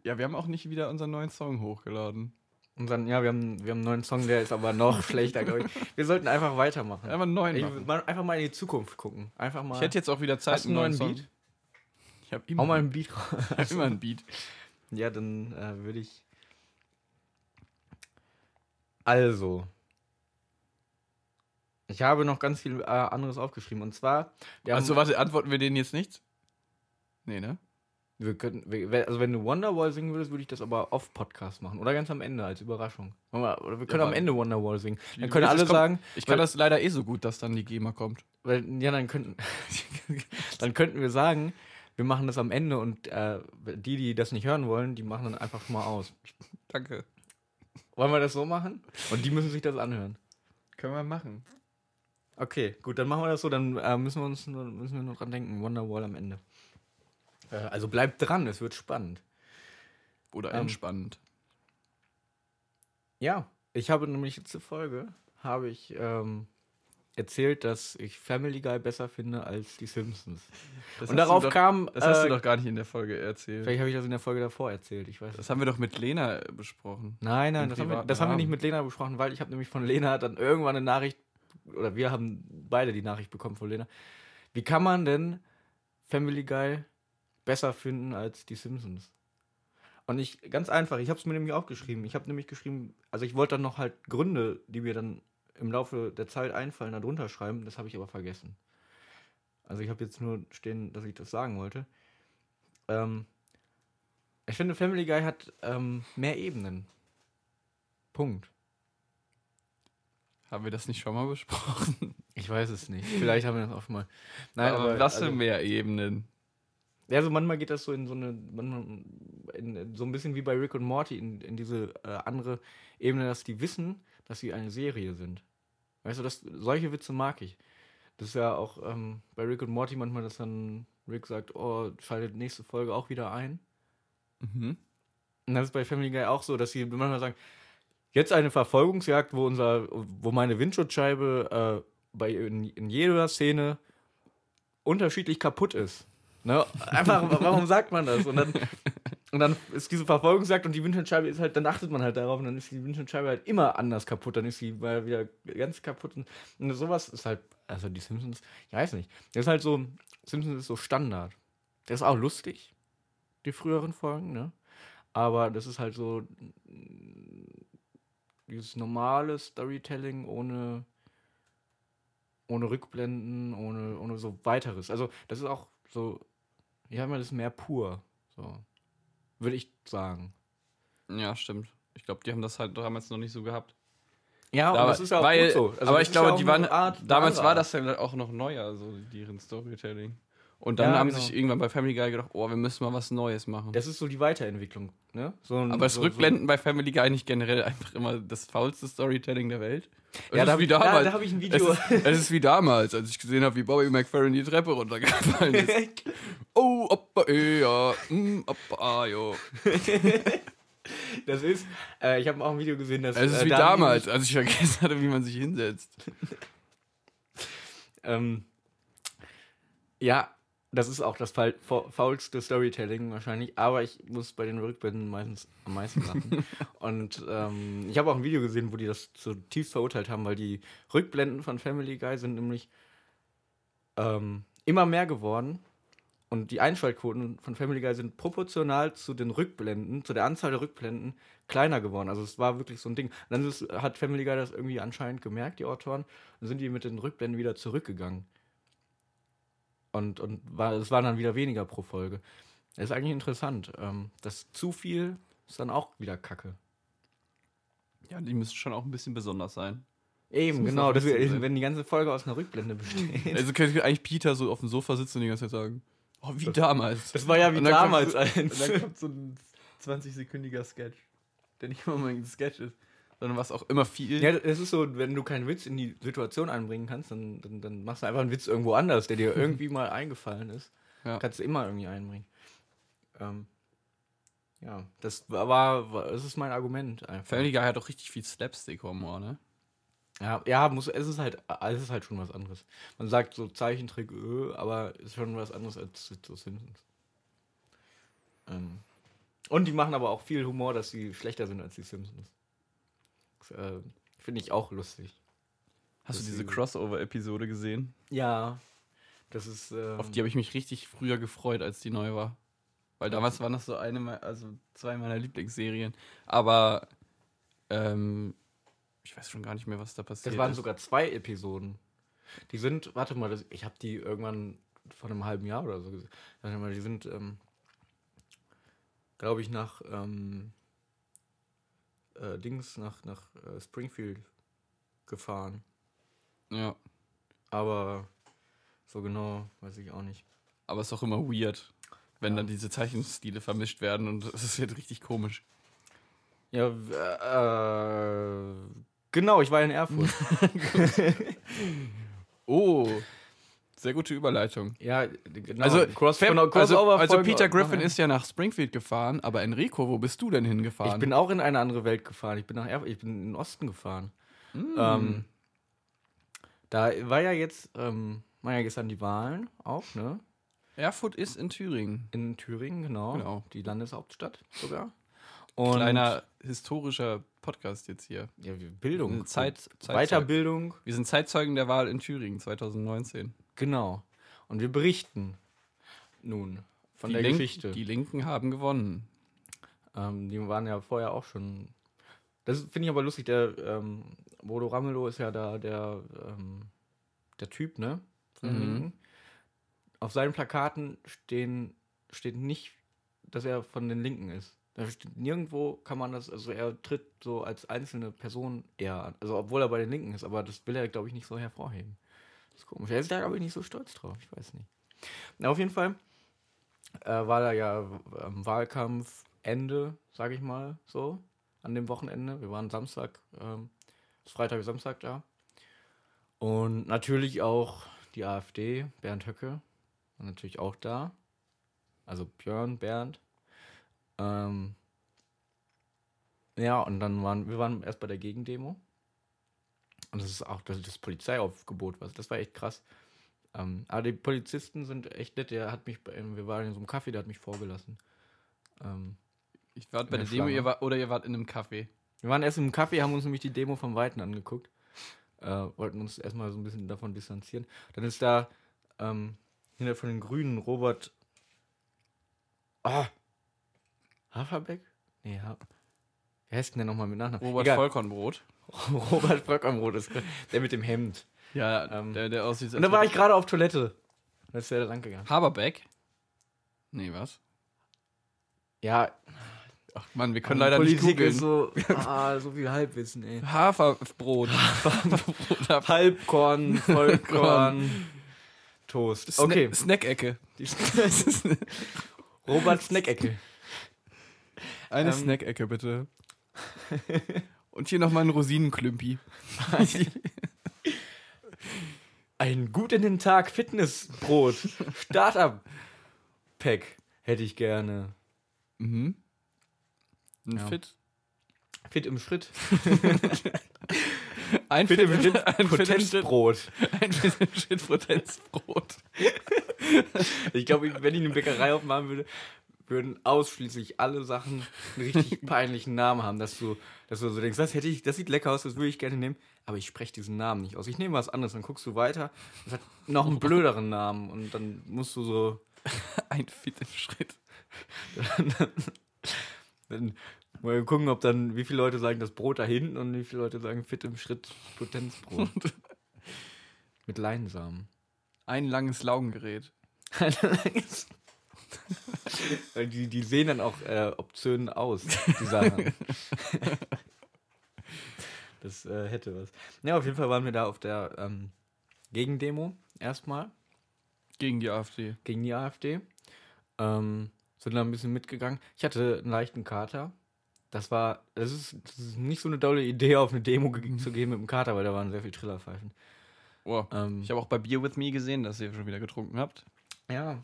Ja, wir haben auch nicht wieder unseren neuen Song hochgeladen. Und dann, ja, wir haben, wir haben einen neuen Song, der ist aber noch schlechter, glaube ich. Wir sollten einfach weitermachen. Einfach einen neuen Ich, machen. mal, einfach mal in die Zukunft gucken. Einfach mal. Ich hätte jetzt auch wieder Zeit, Hast du einen neuen Song. Beat? Ich habe immer, Hau mal einen Beat raus. ich hab immer einen Beat. Ja, dann äh, würde ich. Also. Ich habe noch ganz viel äh, anderes aufgeschrieben. Und zwar. Also warte, antworten wir denen jetzt nichts? Nee, ne? Wir könnten, also wenn du Wonderwall singen würdest, würde ich das aber off-Podcast machen. Oder ganz am Ende als Überraschung. Oder wir können am warte. Ende Wonderwall singen. Dann können alle sagen. Ich kann das leider eh so gut, dass dann die GEMA kommt. Weil, ja, dann könnten, dann könnten wir sagen, wir machen das am Ende und äh, die, die das nicht hören wollen, die machen dann einfach mal aus. Danke. Wollen wir das so machen? Und die müssen sich das anhören. Können wir machen. Okay, gut, dann machen wir das so, dann äh, müssen wir uns nur, müssen wir nur dran denken, Wonderwall am Ende. Äh, also bleibt dran, es wird spannend. Oder Ähm, entspannend. Ja, ich habe nämlich letzte Folge, habe ich ähm, erzählt, dass ich Family Guy besser finde als die Simpsons. Das Und darauf doch, kam, Das hast äh, du doch gar nicht in der Folge erzählt. vielleicht habe ich das in der Folge davor erzählt, ich weiß Das haben wir doch mit Lena äh, besprochen. Nein, nein, das, haben wir, das haben wir nicht mit Lena besprochen, weil ich habe nämlich von Lena dann irgendwann eine Nachricht, oder wir haben beide die Nachricht bekommen von Lena. Wie kann man denn Family Guy besser finden als die Simpsons? Und ich, ganz einfach, ich habe es mir nämlich aufgeschrieben. Ich habe nämlich geschrieben, also ich wollte dann noch halt Gründe, die mir dann im Laufe der Zeit einfallen, da drunter schreiben. Das habe ich aber vergessen. Also ich habe jetzt nur stehen, dass ich das sagen wollte. Ähm, ich finde, Family Guy hat ähm, mehr Ebenen. Punkt. Haben wir das nicht schon mal besprochen? Ich weiß es nicht. Vielleicht haben wir das auch schon mal. Nein, aber, was also, für mehr Ebenen? Ja, also manchmal geht das so in so eine, in, so ein bisschen wie bei Rick und Morty in, in diese äh, andere Ebene, dass die wissen, dass sie eine Serie sind. Weißt du, das, solche Witze mag ich. Das ist ja auch ähm, bei Rick und Morty manchmal, dass dann Rick sagt, oh, schaltet nächste Folge auch wieder ein. Mhm. Und das ist bei Family Guy auch so, dass sie manchmal sagen, jetzt eine Verfolgungsjagd, wo unser, wo meine Windschutzscheibe äh, bei in, in jeder Szene unterschiedlich kaputt ist. Ne? Einfach, warum sagt man das? Und dann, und dann ist diese Verfolgungsjagd und die Windschutzscheibe ist halt, dann achtet man halt darauf und dann ist die Windschutzscheibe halt immer anders kaputt, dann ist sie mal wieder ganz kaputt. Und, und sowas ist halt, also die Simpsons, ich weiß nicht. Das ist halt so, Simpsons ist so Standard. Der ist auch lustig, die früheren Folgen, ne? Aber das ist halt so dieses normale Storytelling ohne, ohne Rückblenden, ohne, ohne so weiteres. Also das ist auch so, ja, man das ist mehr pur. So. Würde ich sagen. Ja, stimmt. Ich glaube, die haben das halt damals noch nicht so gehabt. Ja, und das ist ja auch weil, gut so. Also aber das ich ja glaube, auch die waren. Damals war das ja auch noch neuer, so deren Storytelling. Und dann Ja, haben genau. sich irgendwann bei Family Guy gedacht, oh, wir müssen mal was Neues machen. Das ist so die Weiterentwicklung, ne? So ein, aber das so, Rückblenden bei Family Guy nicht generell einfach immer das faulste Storytelling der Welt. Es Ja, da, wie ja, damals. da habe ich ein Video. es, ist, es ist wie damals, als ich gesehen habe, wie Bobby McFerrin die Treppe runtergefallen ist. oh, Oppa, eh, ja, mm, Oppa, ah, jo. das ist, äh, ich habe auch ein Video gesehen, dass. Es ist äh, wie damals, als ich vergessen hatte, wie man sich hinsetzt. Ähm, ja, das ist auch das faul fa- faulste Storytelling wahrscheinlich, aber ich muss bei den Rückblenden meistens am meisten lachen. Und ähm, ich habe auch ein Video gesehen, wo die das zutiefst verurteilt haben, weil die Rückblenden von Family Guy sind nämlich ähm, immer mehr geworden. Und die Einschaltquoten von Family Guy sind proportional zu den Rückblenden, zu der Anzahl der Rückblenden, kleiner geworden. Also es war wirklich so ein Ding. Und dann ist, hat Family Guy das irgendwie anscheinend gemerkt, die Autoren, und sind die mit den Rückblenden wieder zurückgegangen. Und, und war, es waren dann wieder weniger pro Folge. Das ist eigentlich interessant. Ähm, das zu viel ist dann auch wieder Kacke. Ja, die müssen schon auch ein bisschen besonders sein. Eben, muss genau. Das, sein. wenn die ganze Folge aus einer Rückblende besteht. Also könnte eigentlich Peter so auf dem Sofa sitzen und die ganze Zeit sagen, oh, wie damals. Das war ja wie damals kommt eins. Und dann kommt so ein 20-sekündiger Sketch, der nicht mal ein Sketch ist, sondern was auch immer viel. Ja, es ist so, wenn du keinen Witz in die Situation einbringen kannst, dann, dann, dann machst du einfach einen Witz irgendwo anders, der dir irgendwie mal eingefallen ist. Ja. Kannst du immer irgendwie einbringen. Ähm, ja, das war, war, das ist mein Argument einfach. Family Guy hat auch richtig viel Slapstick-Humor, ne? Ja, ja muss, es ist halt, es ist halt schon was anderes. Man sagt so Zeichentrick, äh, aber es ist schon was anderes als so Simpsons. Ähm, und die machen aber auch viel Humor, dass sie schlechter sind als die Simpsons. Äh, Finde ich auch lustig. Hast du diese ist- Crossover-Episode gesehen? Ja, das ist. Ähm, Auf die habe ich mich richtig früher gefreut, als die neu war. Weil damals waren das so eine, also zwei meiner Lieblingsserien. Aber ähm, ich weiß schon gar nicht mehr, was da passiert das waren ist. sogar zwei Episoden. Die sind, warte mal, das, ich habe die irgendwann vor einem halben Jahr oder so gesehen. Warte mal, die sind, ähm, glaube ich, nach ähm, äh, Dings, nach, nach äh, Springfield gefahren. Ja, Aber so genau weiß ich auch nicht. aber es ist auch immer weird, wenn Ja. dann diese Zeichenstile vermischt werden und es wird richtig komisch. Ja, äh, genau, ich war in Erfurt. Oh, sehr gute Überleitung. ja, genau. Also, Cross, genau, also, also Peter Griffin ist ja nach Springfield gefahren, aber Enrico, wo bist du denn hingefahren? Ich bin auch in eine andere Welt gefahren. Ich bin nach Erfurt, ich bin in den Osten gefahren. Mm. Ähm, da war ja jetzt, ähm, waren ja gestern die Wahlen auch, ne? Erfurt ist in Thüringen. In Thüringen, genau. Genau. Die Landeshauptstadt sogar. Und Kleiner historischer Podcast jetzt hier. ja, Bildung. Zeit, Zeitzeugen. Weiterbildung, Wir sind Zeitzeugen der Wahl in Thüringen 2019. genau. Und wir berichten nun von die der Link- Geschichte. Die Linken haben gewonnen. Ähm, die waren ja vorher auch schon. Das finde ich aber lustig. Der ähm, Bodo Ramelow ist ja da der, ähm, der Typ, ne? Von den Mhm. Linken. Auf seinen Plakaten stehen, steht nicht, dass er von den Linken ist. Da steht nirgendwo kann man das, also er tritt so als einzelne Person eher an. Also obwohl er bei den Linken ist, aber das will er, glaube ich, nicht so hervorheben. Das ist komisch. Er ist da, ich, nicht so stolz drauf. Ich weiß nicht. Na, auf jeden Fall äh, war da ja ähm, Wahlkampfende, sage ich mal so, an dem Wochenende. Wir waren Samstag, ähm, Freitag, Samstag da. Und natürlich auch die AfD, Bernd Höcke, war natürlich auch da. Also Björn, Bernd. Ähm, ja, und dann waren wir waren erst bei der Gegendemo. Und das ist auch das, das Polizeiaufgebot, was das war echt krass. Ähm, aber die Polizisten sind echt nett. Der hat mich, wir waren in so einem Café, der hat mich vorgelassen. Ähm, Ich war bei der der Demo, ihr war, oder ihr wart in einem Café. wir waren erst im Café, haben uns nämlich die Demo vom Weiten angeguckt. Äh, wollten uns erstmal so ein bisschen davon distanzieren. Dann ist da ähm, hinter von den Grünen Robert. Ah! Haferbeck? Nee, ha Wer heißt denn der nochmal mit Nachnamen? Robert Egal. Vollkornbrot. Robert Bröckamroth ist der mit dem Hemd. Ja, Ähm, der, der aussieht Und da war ich gerade auf Toilette. Da ist der da lang gegangen. Haberbeck? Nee, was? Ja, Ach Mann, wir können leider Politik nicht googeln. ist so, ah, so viel Halbwissen, ey. Haferbrot. Haferbrot. Halbkorn, Vollkorn, Toast. Okay, Sna Snack-Ecke. Die- Robert Snackecke. Eine Ähm. Snack-Ecke, bitte. Und hier nochmal ein Rosinenklümpi. Ein gut in den Tag Fitnessbrot. Startup-Pack hätte ich gerne. Mhm. Ein Ja. Fit. Fit im Schritt. Ein Fit im Schritt. Ein Fit im Schritt. Potenzbrot. Ein Fit im Schritt Potenzbrot. Ich glaube, wenn ich eine Bäckerei aufmachen würde, würden ausschließlich alle Sachen einen richtig peinlichen Namen haben, dass du, dass du so denkst, das hätte ich, das sieht lecker aus, das würde ich gerne nehmen, aber ich spreche diesen Namen nicht aus. Ich nehme was anderes, dann guckst du weiter, das hat noch einen blöderen Namen und dann musst du so, Ein Fit im Schritt. dann mal gucken, ob dann, wie viele Leute sagen das Brot da hinten und wie viele Leute sagen fit im Schritt Potenzbrot. Mit Leinsamen. Ein langes Laugengerät. Weil die, die sehen dann auch äh, obszön aus, die Sachen. das äh, hätte was. Ja, auf jeden Fall waren wir da auf der ähm, Gegendemo erstmal Gegen die AfD. gegen die AfD. Ähm, sind da ein bisschen mitgegangen. Ich hatte einen leichten Kater. Das war, das ist, das ist nicht so eine tolle Idee, auf eine Demo ge zu gehen mit dem Kater, weil da waren sehr viele Trillerpfeifen. Oh. Ähm, Ich habe auch bei Beer With Me gesehen, dass ihr schon wieder getrunken habt. ja.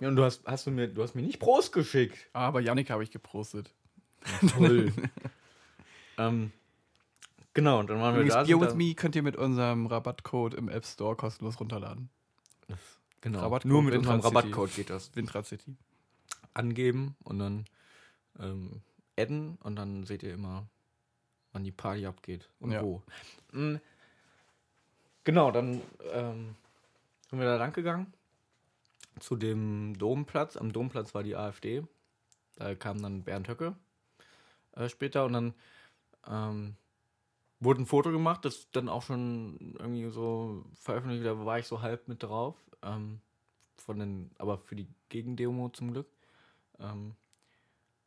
Ja, und du hast, hast du mir, du hast mir nicht Prost geschickt. Ah, aber Yannick habe ich geprostet. Toll. ähm, genau, und dann waren wir Übrigens, da. Beer With Me könnt ihr mit unserem Rabattcode im App Store kostenlos runterladen. Genau. Rabattcode Nur mit Windrad unserem. Rabattcode geht das. Windrad City. Angeben und dann ähm, adden und dann seht ihr immer, wann die Party abgeht und Ja. wo. Mm, Genau, dann ähm, sind wir da lang gegangen zu dem Domplatz. Am Domplatz war die AfD. Da kam dann Bernd Höcke äh, später und dann ähm, wurde ein Foto gemacht, das dann auch schon irgendwie so veröffentlicht, da war ich so halb mit drauf. Ähm, von den, aber für die Gegendemo zum Glück. Ähm,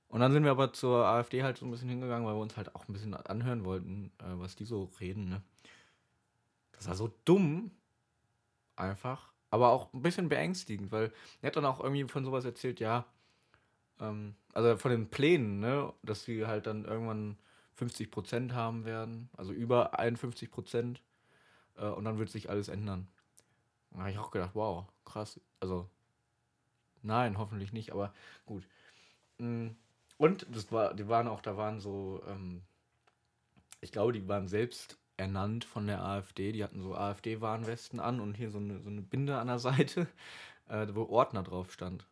und dann sind wir aber zur AfD halt so ein bisschen hingegangen, weil wir uns halt auch ein bisschen anhören wollten, äh, was die so reden. Ne? Das war so dumm, einfach, aber auch ein bisschen beängstigend, weil er hat dann auch irgendwie von sowas erzählt, ja, ähm, also von den Plänen, ne, dass sie halt dann irgendwann 50 Prozent haben werden, also über 51 Prozent, äh, und dann wird sich alles ändern. Da habe ich auch gedacht, wow, krass, also nein, hoffentlich nicht, aber gut. Mm, Und das war, die waren auch, da waren so, ähm, ich glaube, die waren selbst ernannt von der AfD. Die hatten so AfD-Warnwesten an und hier so eine, so eine Binde an der Seite, äh, wo Ordner drauf stand.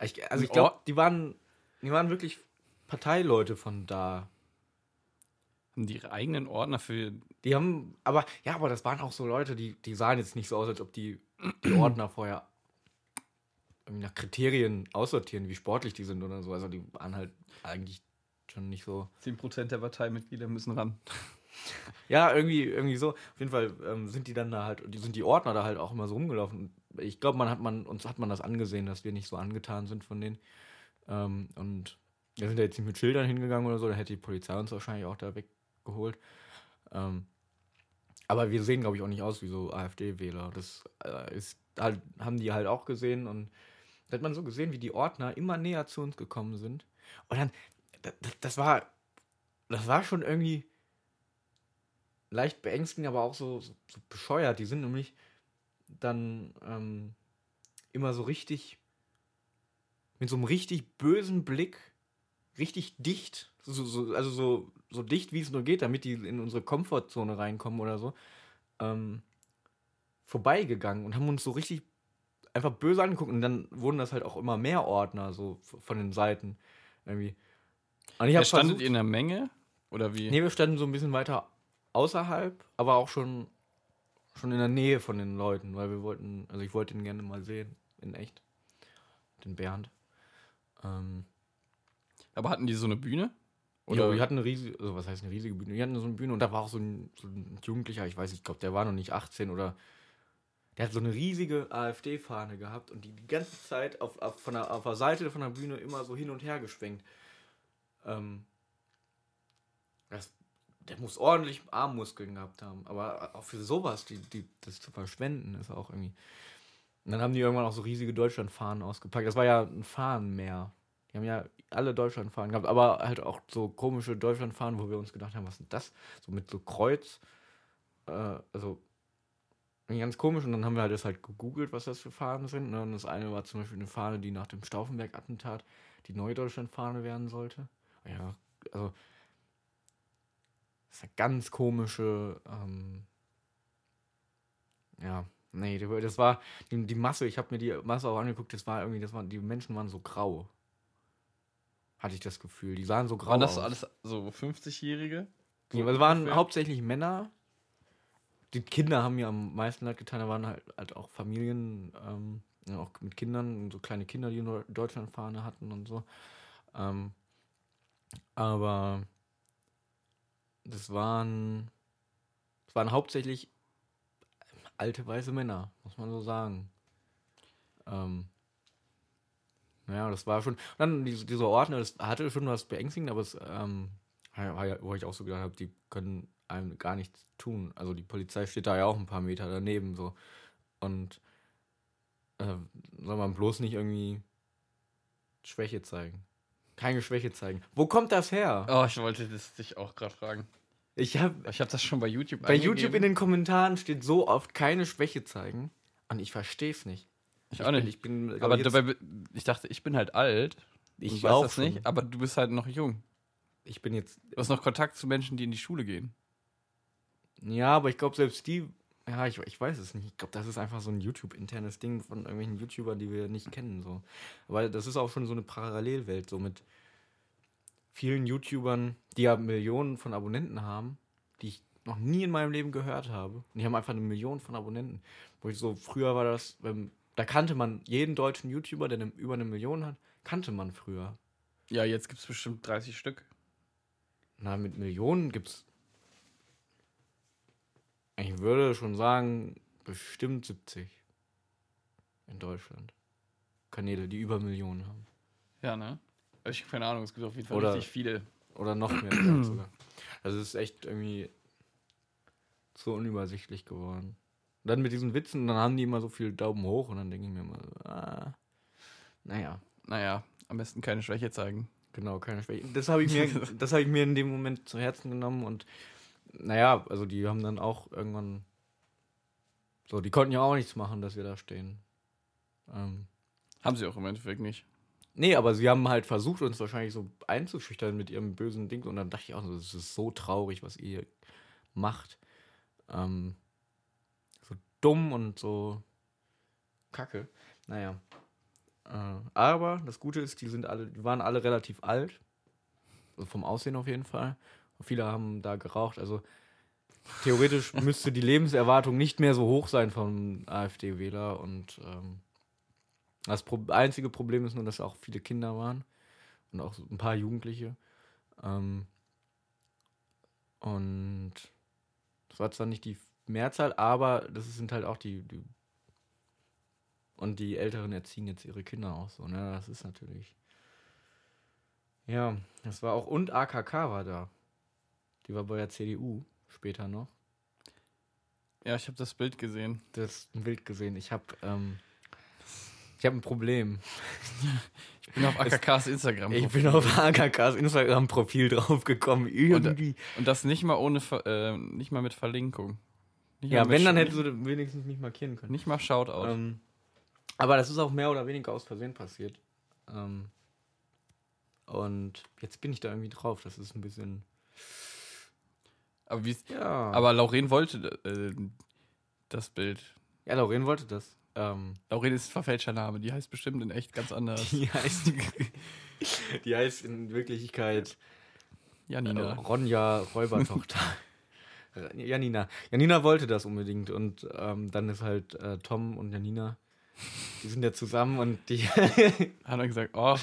Ich, also ich glaube, die waren, die waren wirklich Parteileute von da. Haben die ihre eigenen Ordner für. Die haben, aber ja, aber das waren auch so Leute, die, die sahen jetzt nicht so aus, als ob die, die Ordner vorher irgendwie nach Kriterien aussortieren, wie sportlich die sind oder so. Also die waren halt eigentlich schon nicht so. 10% der Parteimitglieder müssen ran. Ja, irgendwie, irgendwie so. Auf jeden Fall ähm, sind die dann da halt, die sind die Ordner da halt auch immer so rumgelaufen. Ich glaube, man hat man, uns hat man das angesehen, dass wir nicht so angetan sind von denen. Ähm, und wir sind da jetzt nicht mit Schildern hingegangen oder so, da hätte die Polizei uns wahrscheinlich auch da weggeholt. Ähm, aber wir sehen, glaube ich, auch nicht aus wie so AfD-Wähler. Das äh, ist halt, haben die halt auch gesehen und da hat man so gesehen, wie die Ordner immer näher zu uns gekommen sind. Und dann, das, das war, das war schon irgendwie leicht beängstigend, aber auch so, so, so bescheuert. Die sind nämlich dann ähm, immer so richtig mit so einem richtig bösen Blick, richtig dicht, so, so, also so, so dicht wie es nur geht, damit die in unsere Komfortzone reinkommen oder so, ähm, vorbeigegangen und haben uns so richtig einfach böse angeguckt und dann wurden das halt auch immer mehr Ordner so von den Seiten irgendwie. Und ich Ja, standet versucht, ihr in der Menge? Oder wie? Nee, wir standen so ein bisschen weiter außerhalb, aber auch schon, schon in der Nähe von den Leuten, weil wir wollten, also ich wollte ihn gerne mal sehen, in echt. Den Bernd. Ähm, Aber hatten die so eine Bühne? oder Oder wir hatten eine riesige, also was heißt eine riesige Bühne? Wir hatten so eine Bühne und da war auch so ein, so ein Jugendlicher, ich weiß nicht, ich glaube, der war noch nicht 18 oder Der hat so eine riesige AfD-Fahne gehabt und die die ganze Zeit auf, auf, von der, auf der Seite von der Bühne immer so hin und her geschwenkt. Ähm, das, der muss ordentlich Armmuskeln gehabt haben. Aber auch für sowas, die, die, das zu verschwenden, ist auch irgendwie. Und dann haben die irgendwann auch so riesige Deutschlandfahnen ausgepackt. Das war ja ein Fahnenmeer. Die haben ja alle Deutschlandfahnen gehabt, aber halt auch so komische Deutschlandfahnen, wo wir uns gedacht haben, was ist das? So mit so Kreuz. Äh, also ganz komisch. Und dann haben wir halt das halt gegoogelt, was das für Fahnen sind. Ne? Und das eine war zum Beispiel eine Fahne, die nach dem Stauffenberg-Attentat die neue Deutschlandfahne werden sollte. Ja, also das ist eine ganz komische, ähm, ja, nee, das war die, die Masse, ich habe mir die Masse auch angeguckt, das war irgendwie, das waren, die Menschen waren so grau. Hatte ich das Gefühl. Die sahen so grau Waren das aus. alles so 50-Jährige? Ja, es waren hauptsächlich Männer. Die Kinder haben mir am meisten leid getan. Da waren halt, halt auch Familien, ähm, auch mit Kindern, so kleine Kinder, die in Deutschlandfahne hatten und so. Ähm, aber das waren, das waren hauptsächlich alte weiße Männer, muss man so sagen. Ähm, ja, das war schon. Dann diese, dieser Ordner, das hatte schon was beängstigend, aber es, ähm, wo ich auch so gedacht habe, die können einem gar nichts tun. Also die Polizei steht da ja auch ein paar Meter daneben so. Und äh, soll man bloß nicht irgendwie Schwäche zeigen. Keine Schwäche zeigen. Wo kommt das her? Oh, ich wollte das dich auch gerade fragen. Ich habe ich hab das schon bei YouTube Bei YouTube in den Kommentaren steht so oft keine Schwäche zeigen. Und ich verstehe es nicht. Ich auch nicht. Ich bin, aber dabei, ich dachte, ich bin halt alt. Ich weiß das nicht, aber du bist halt noch jung. Ich bin jetzt. Du hast noch Kontakt zu Menschen, die in die Schule gehen. Ja, aber ich glaube, selbst die. Ja, ich, ich weiß es nicht. Ich glaube, das ist einfach so ein YouTube-internes Ding von irgendwelchen YouTubern, die wir nicht kennen. So. Weil das ist auch schon so eine Parallelwelt, so mit vielen YouTubern, die ja Millionen von Abonnenten haben, die ich noch nie in meinem Leben gehört habe. Und die haben einfach eine Million von Abonnenten. Wo ich so, früher war das, da kannte man jeden deutschen YouTuber, der eine, über eine Million hat, kannte man früher. Ja, jetzt gibt es bestimmt 30 Stück. Na, mit Millionen gibt es. Ich würde schon sagen, bestimmt 70 in Deutschland. Kanäle, die über Millionen haben. Ja, ne? Ich habe keine Ahnung, es gibt auf jeden Fall oder, richtig viele. Oder noch mehr sogar. Also es ist echt irgendwie so unübersichtlich geworden. Und dann mit diesen Witzen, dann haben die immer so viel Daumen hoch und dann denke ich mir immer, ah, naja. Naja, am besten keine Schwäche zeigen. Genau, keine Schwäche. Das habe ich, mir, hab ich mir in dem Moment zu Herzen genommen und naja, also die haben dann auch irgendwann so, die konnten ja auch nichts machen, dass wir da stehen. Ähm, haben sie auch im Endeffekt nicht. Nee, aber sie haben halt versucht, uns wahrscheinlich so einzuschüchtern mit ihrem bösen Ding. Und dann dachte ich auch so, das ist so traurig, was ihr macht. Ähm, dumm und so kacke. Naja. Äh, aber das Gute ist, die sind alle, die waren alle relativ alt. Also vom Aussehen auf jeden Fall. Viele haben da geraucht. Also theoretisch müsste die Lebenserwartung nicht mehr so hoch sein vom AfD-Wähler. Und ähm, das Pro einzige Problem ist nur, dass auch viele Kinder waren. Und auch ein paar Jugendliche. Ähm, und das war zwar nicht die Mehrzahl, aber das sind halt auch die, die und die Älteren erziehen jetzt ihre Kinder auch so, ne? Das ist natürlich. Ja, das war auch. Und AKK war da. Die war bei der CDU später noch. Ja, ich habe das Bild gesehen. Das Bild gesehen. Ich habe ähm, ich habe ein Problem. Ich bin auf AKKs Instagram. Ich bin auf AKKs Instagram Profil draufgekommen irgendwie. Und, und, das nicht mal ohne äh, nicht mal mit Verlinkung. Nicht ja, wenn, dann hättest du wenigstens mich markieren können. Nicht mal Shoutout. Ähm, aber das ist auch mehr oder weniger aus Versehen passiert. Ähm, und jetzt bin ich da irgendwie drauf. Das ist ein bisschen. Aber, ja. aber Lauren wollte äh, das Bild. Ja, Lauren wollte das. Ähm, Lauren ist ein verfälschter Name. Die heißt bestimmt in echt ganz anders. Die heißt, die heißt in Wirklichkeit Janina. Äh, Ronja Räubertochter. Janina. Janina wollte das unbedingt und ähm, dann ist halt äh, Tom und Janina, die sind ja zusammen und die haben dann gesagt, oh.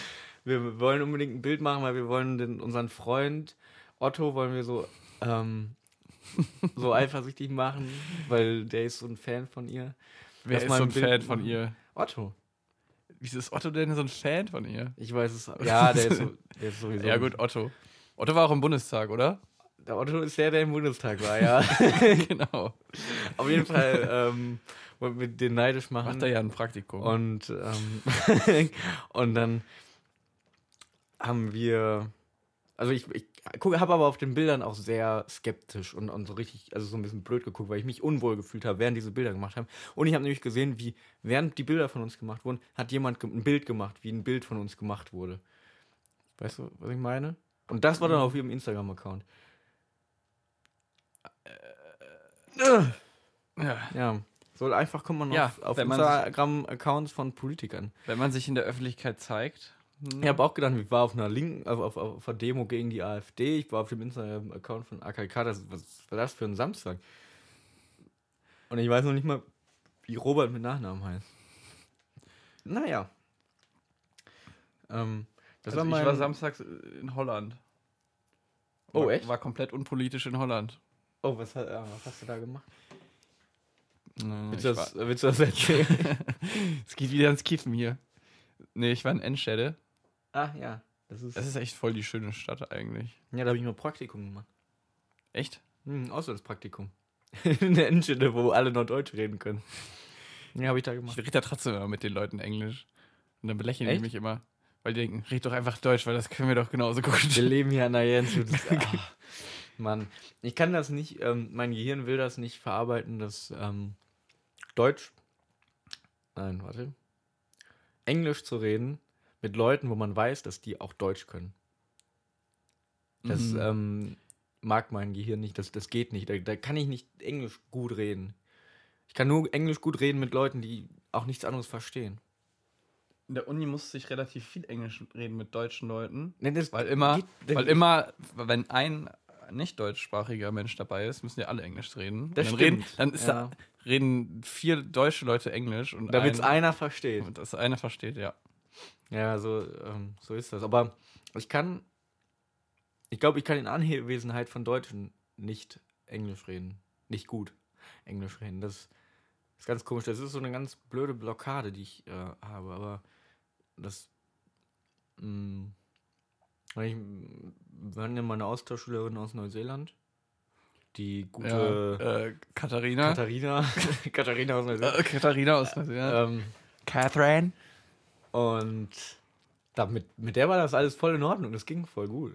Wir wollen unbedingt ein Bild machen, weil wir wollen den, unseren Freund Otto wollen wir so ähm, so eifersüchtig machen, weil der ist so ein Fan von ihr. Wer ist so ein Bild Fan von ihr? Otto. Wieso ist Otto denn so ein Fan von ihr? Ich weiß es. Ja, der ist, so, der ist sowieso. Ja gut, Otto. Otto war auch im Bundestag, oder? Der Otto ist der, der im Bundestag war, ja. genau. Auf jeden Fall ähm, wollten wir den neidisch machen. Macht er ja ein Praktikum. Und, ähm, und dann haben wir. Also ich, ich habe aber auf den Bildern auch sehr skeptisch und, und so richtig, also so ein bisschen blöd geguckt, weil ich mich unwohl gefühlt habe, während diese Bilder gemacht haben. Und ich habe nämlich gesehen, wie während die Bilder von uns gemacht wurden, hat jemand ein Bild gemacht, wie ein Bild von uns gemacht wurde. Weißt du, was ich meine? Und das war dann auf ihrem Instagram-Account. ja. Ja. So einfach kommt man Ja, auf, auf Instagram-Accounts von Politikern. Wenn man sich in der Öffentlichkeit zeigt. Hm, Ich habe auch gedacht, ich war auf einer linken, auf, auf, auf einer Demo gegen die AfD, ich war auf dem Instagram-Account von AKK, das, was war das für ein Samstag? Und ich weiß noch nicht mal, wie Robert mit Nachnamen heißt. Naja. Ähm, das also war mein, ich war samstags in Holland. Oh, war, echt? War komplett unpolitisch in Holland. Oh, was, hat- äh, was hast du da gemacht? Nee, Willst du das, war- willst du das erzählen? Es geht wieder ins Kiffen hier. Nee, ich war in Enschede. Ah, ja. Das ist, Das ist echt voll die schöne Stadt eigentlich. ja, da habe ich mal Praktikum gemacht. Echt? Hm, Auslandspraktikum. In der Innenstädte, wo alle noch Deutsch reden können. Ja, habe ich da Ich gemacht. rede da trotzdem immer mit den Leuten Englisch. Und dann belächeln die mich immer. Weil die denken, red doch einfach Deutsch, weil das können wir doch genauso gut. Wir leben hier an der Jens. das- ah, Mann, ich kann das nicht, ähm, mein Gehirn will das nicht verarbeiten, dass ähm, Deutsch, nein, warte, Englisch zu reden mit Leuten, wo man weiß, dass die auch Deutsch können. Das Mhm. ähm, mag mein Gehirn nicht, das, das geht nicht. Da, da kann ich nicht Englisch gut reden. Ich kann nur Englisch gut reden mit Leuten, die auch nichts anderes verstehen. In der Uni musste ich relativ viel Englisch reden mit deutschen Leuten. Nee, Weil immer, geht- weil immer, wenn ein nicht deutschsprachiger Mensch dabei ist, müssen ja alle Englisch reden. Das dann stimmt, Reden, dann ist ja. da, reden vier deutsche Leute Englisch und Damit es ein, einer versteht. und das einer versteht, ja. Ja, so, ähm, so ist das. Aber ich kann, ich glaube, ich kann in Anwesenheit von Deutschen nicht Englisch reden. Nicht gut Englisch reden. Das ist ganz komisch. Das ist so eine ganz blöde Blockade, die ich äh, habe. Aber das, mh, weil ich, wir hatten ja mal eine Austauschschülerin aus Neuseeland, die gute ja äh, Katharina. Katharina, Katharina aus Neuseeland. Äh, Katharina aus Neuseeland. Ähm, Catherine. Und damit, mit der war das alles voll in Ordnung, das ging voll gut.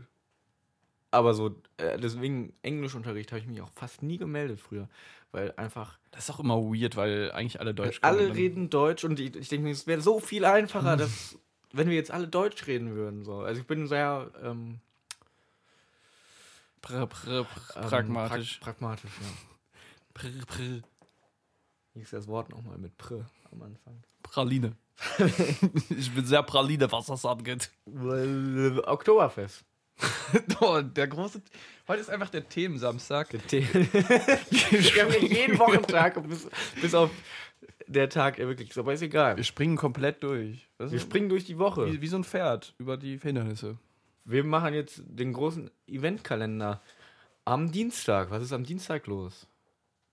Aber so, äh, deswegen Englischunterricht habe ich mich auch fast nie gemeldet früher, weil einfach Das ist auch immer weird, weil eigentlich alle Deutsch können. alle Dann- reden Deutsch und ich, ich denke mir, es wäre so viel einfacher, dass, wenn wir jetzt alle Deutsch reden würden. So. Also ich bin sehr ähm, Pr, pr, pr, ähm, pragmatisch. Pra pragmatisch, ja. Pr, pr, ist das Wort nochmal mit Pr am Anfang? Praline. ich bin sehr Praline, was das angeht. Oktoberfest. Oh, der große. Heute ist einfach der Themensamstag. Der haben ja jeden Wochentag, bis, bis auf der Tag wirklich ist, aber ist egal. Wir springen komplett durch. Das Wir springen durch die Woche. wie, wie so ein Pferd über die Hindernisse. Wir machen jetzt den großen Eventkalender am Dienstag. Was ist am Dienstag los?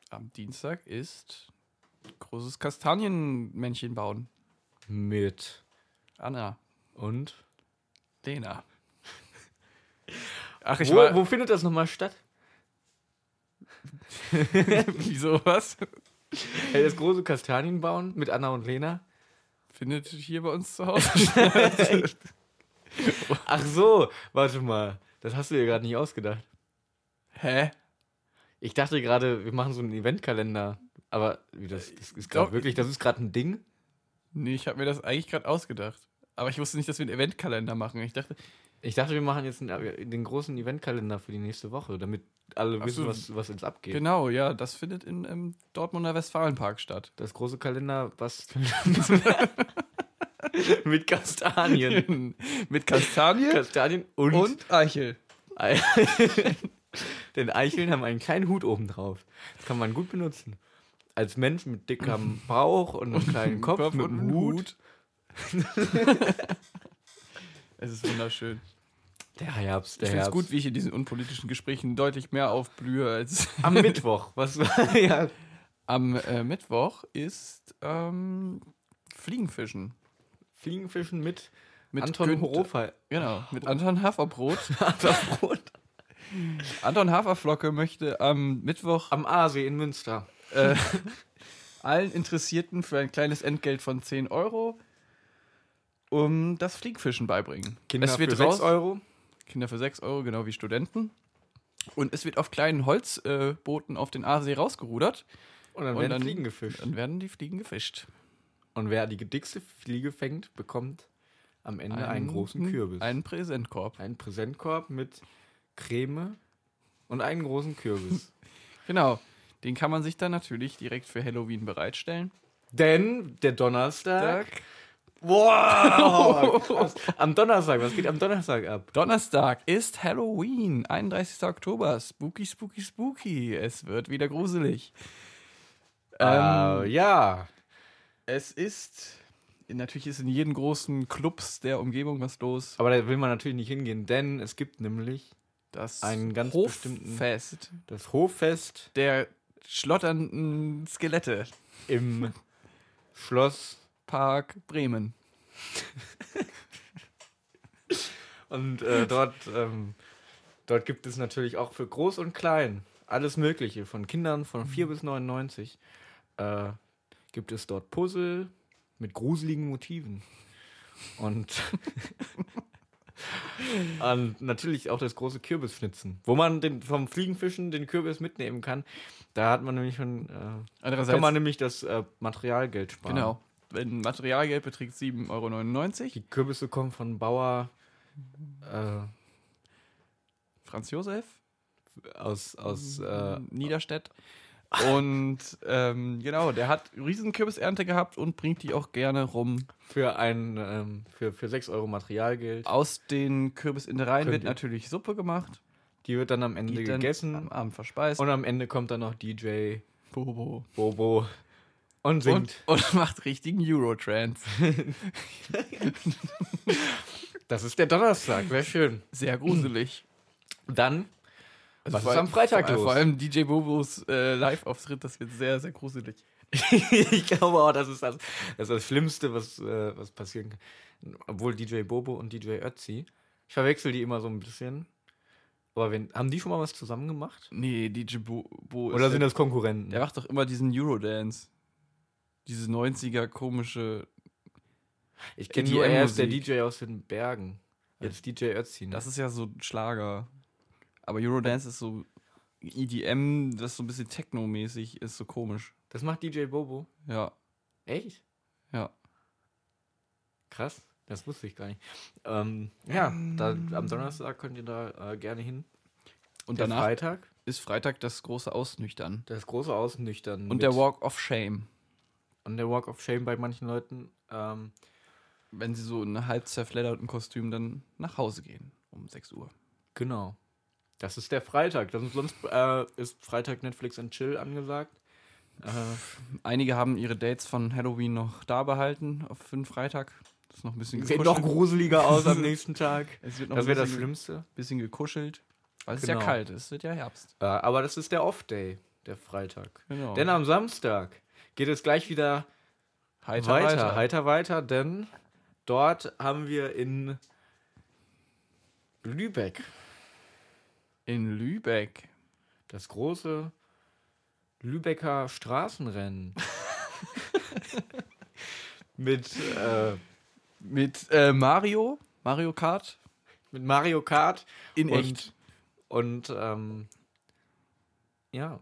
Am Dienstag ist großes Kastanienmännchen bauen. Mit Anna, und? Lena. Ach, ich Wo, war. wo findet das nochmal statt? Wieso was? Hey, das große Kastanienbauen mit Anna und Lena? Findet hier bei uns zu Hause Ach so, warte mal. Das hast du dir gerade nicht ausgedacht. Hä? Ich dachte gerade, wir machen so einen Eventkalender. Aber das, das ist gerade wirklich, das ist gerade ein Ding. Nee, ich habe mir das eigentlich gerade ausgedacht. Aber ich wusste nicht, dass wir einen Eventkalender machen. Ich dachte, Ich dachte, wir machen jetzt einen, den großen Eventkalender für die nächste Woche, damit alle Ach wissen, so. was, was jetzt abgeht. genau, ja, das findet in, im Dortmunder Westfalenpark statt. Das große Kalender, was mit Kastanien. Mit Kastanien Kastanien und, und Eichel. Denn Eicheln haben einen kleinen Hut oben drauf. Das kann man gut benutzen. Als Mensch mit dickem Bauch und einem kleinen Kopf, mit einem Hut. es ist wunderschön. Der Herbst, Ich der finde es Herbst. gut, wie ich in diesen unpolitischen Gesprächen deutlich mehr aufblühe als Am Mittwoch. Was war ja. Am äh, Mittwoch ist ähm, Fliegenfischen. Fliegenfischen mit, Mit Anton Günther-. Genau, mit Anton Haferbrot. Brot. Anton Haferflocke möchte am Mittwoch Am Aasee in Münster. Äh, allen Interessierten für ein kleines Entgelt von 10 Euro um das Fliegenfischen beibringen. Kinder es wird für 6 raus- Euro. Kinder für 6 Euro, genau wie Studenten. Und es wird auf kleinen Holzbooten äh, auf den Aasee rausgerudert. Und dann Und werden dann- Fliegen gefischt. Dann werden die Fliegen gefischt. Und wer die dickste Fliege fängt, bekommt am Ende einen, großen Kürbis. Einen Präsentkorb. einen Präsentkorb mit Creme und einen großen Kürbis. Genau. Den kann man sich dann natürlich direkt für Halloween bereitstellen. Denn der Donnerstag. Tag. Wow! krass. am Donnerstag, was geht am Donnerstag ab? Donnerstag ist Halloween, 31. Oktober. Spooky, spooky, spooky. Es wird wieder gruselig. Ähm, ja. Es ist. Natürlich ist in jedem großen Clubs der Umgebung was los. Aber da will man natürlich nicht hingehen, denn es gibt nämlich Das Einen ganz bestimmten- Hoffest das Hoffest der schlotternden Skelette. im Schloss. Park Bremen. Und äh, dort, ähm, dort gibt es natürlich auch für Groß und Klein alles Mögliche. Von Kindern von 4 bis 99 äh, gibt es dort Puzzle mit gruseligen Motiven. Und, und natürlich auch das große Kürbisschnitzen, wo man den, vom Fliegenfischen den Kürbis mitnehmen kann. Da hat man nämlich schon, äh, Andererseits, kann man nämlich das äh, Materialgeld sparen. genau, wenn Materialgeld beträgt 7,99 Euro, Die Kürbisse kommen von Bauer äh, Franz Josef aus, aus äh, Niederstedt. Und ähm, genau, der hat riesen Kürbisernte gehabt und bringt die auch gerne rum. für ein ähm, für, für 6 Euro Materialgeld. Aus den Kürbisinnereien Könnt wird ihr- natürlich Suppe gemacht. Die wird dann am Ende Die dann gegessen. am Abend verspeist. und am Ende kommt dann noch DJ Bobo. Bobo und singt. Und, und macht richtigen Eurotrance. Das ist der Donnerstag, wäre schön. Sehr gruselig. Dann, Also was ist allem- am Freitag vor, los? Vor allem DJ Bobos äh, Live-Auftritt, das wird sehr, sehr gruselig. ich glaube auch, das ist das, das, ist das Schlimmste, was, äh, was passieren kann. Obwohl DJ Bobo und DJ Ötzi, ich verwechsel die immer so ein bisschen. Aber wenn, haben die schon mal was zusammen gemacht? Nee, DJ Bo, Bo Oder ist sind der, das Konkurrenten? der macht doch immer diesen Eurodance. Diese 90er komische. ich kenne nur, er ist der. DJ aus den Bergen. Jetzt DJ Ötzi. Ne? Das ist ja so ein Schlager. Aber Eurodance ist so EDM, das so ein bisschen Techno-mäßig ist, so komisch. das macht DJ Bobo. Ja, Echt? ja. Krass, das wusste ich gar nicht. Ähm, ja, da, am Donnerstag könnt ihr da äh, gerne hin. Und Der danach Freitag, ist Freitag das große Ausnüchtern. das große Ausnüchtern. Und der Walk of Shame. und der Walk of Shame bei manchen Leuten. Ähm, Wenn sie so in einem halb zerfledderten Kostüm dann nach Hause gehen um 6 Uhr. genau. Das ist der Freitag. Das ist, sonst äh, ist Freitag Netflix and Chill angesagt. Äh, Einige haben ihre Dates von Halloween noch da behalten auf für den Freitag. Das ist noch ein bisschen sieht noch gruseliger aus am nächsten Tag. Es wird noch Das wäre das Schlimmste. bisschen gekuschelt. Weil es Genau. ja kalt ist. Es wird ja Herbst. Äh, aber das ist der Off-Day, der Freitag. Genau. Denn am Samstag geht es gleich wieder heiter, weiter, weiter. heiter weiter, denn dort haben wir in Lübeck In Lübeck. das große Lübecker Straßenrennen. mit, äh, Mit äh, Mario. Mario Kart. mit Mario Kart In und, echt. und ähm, ja.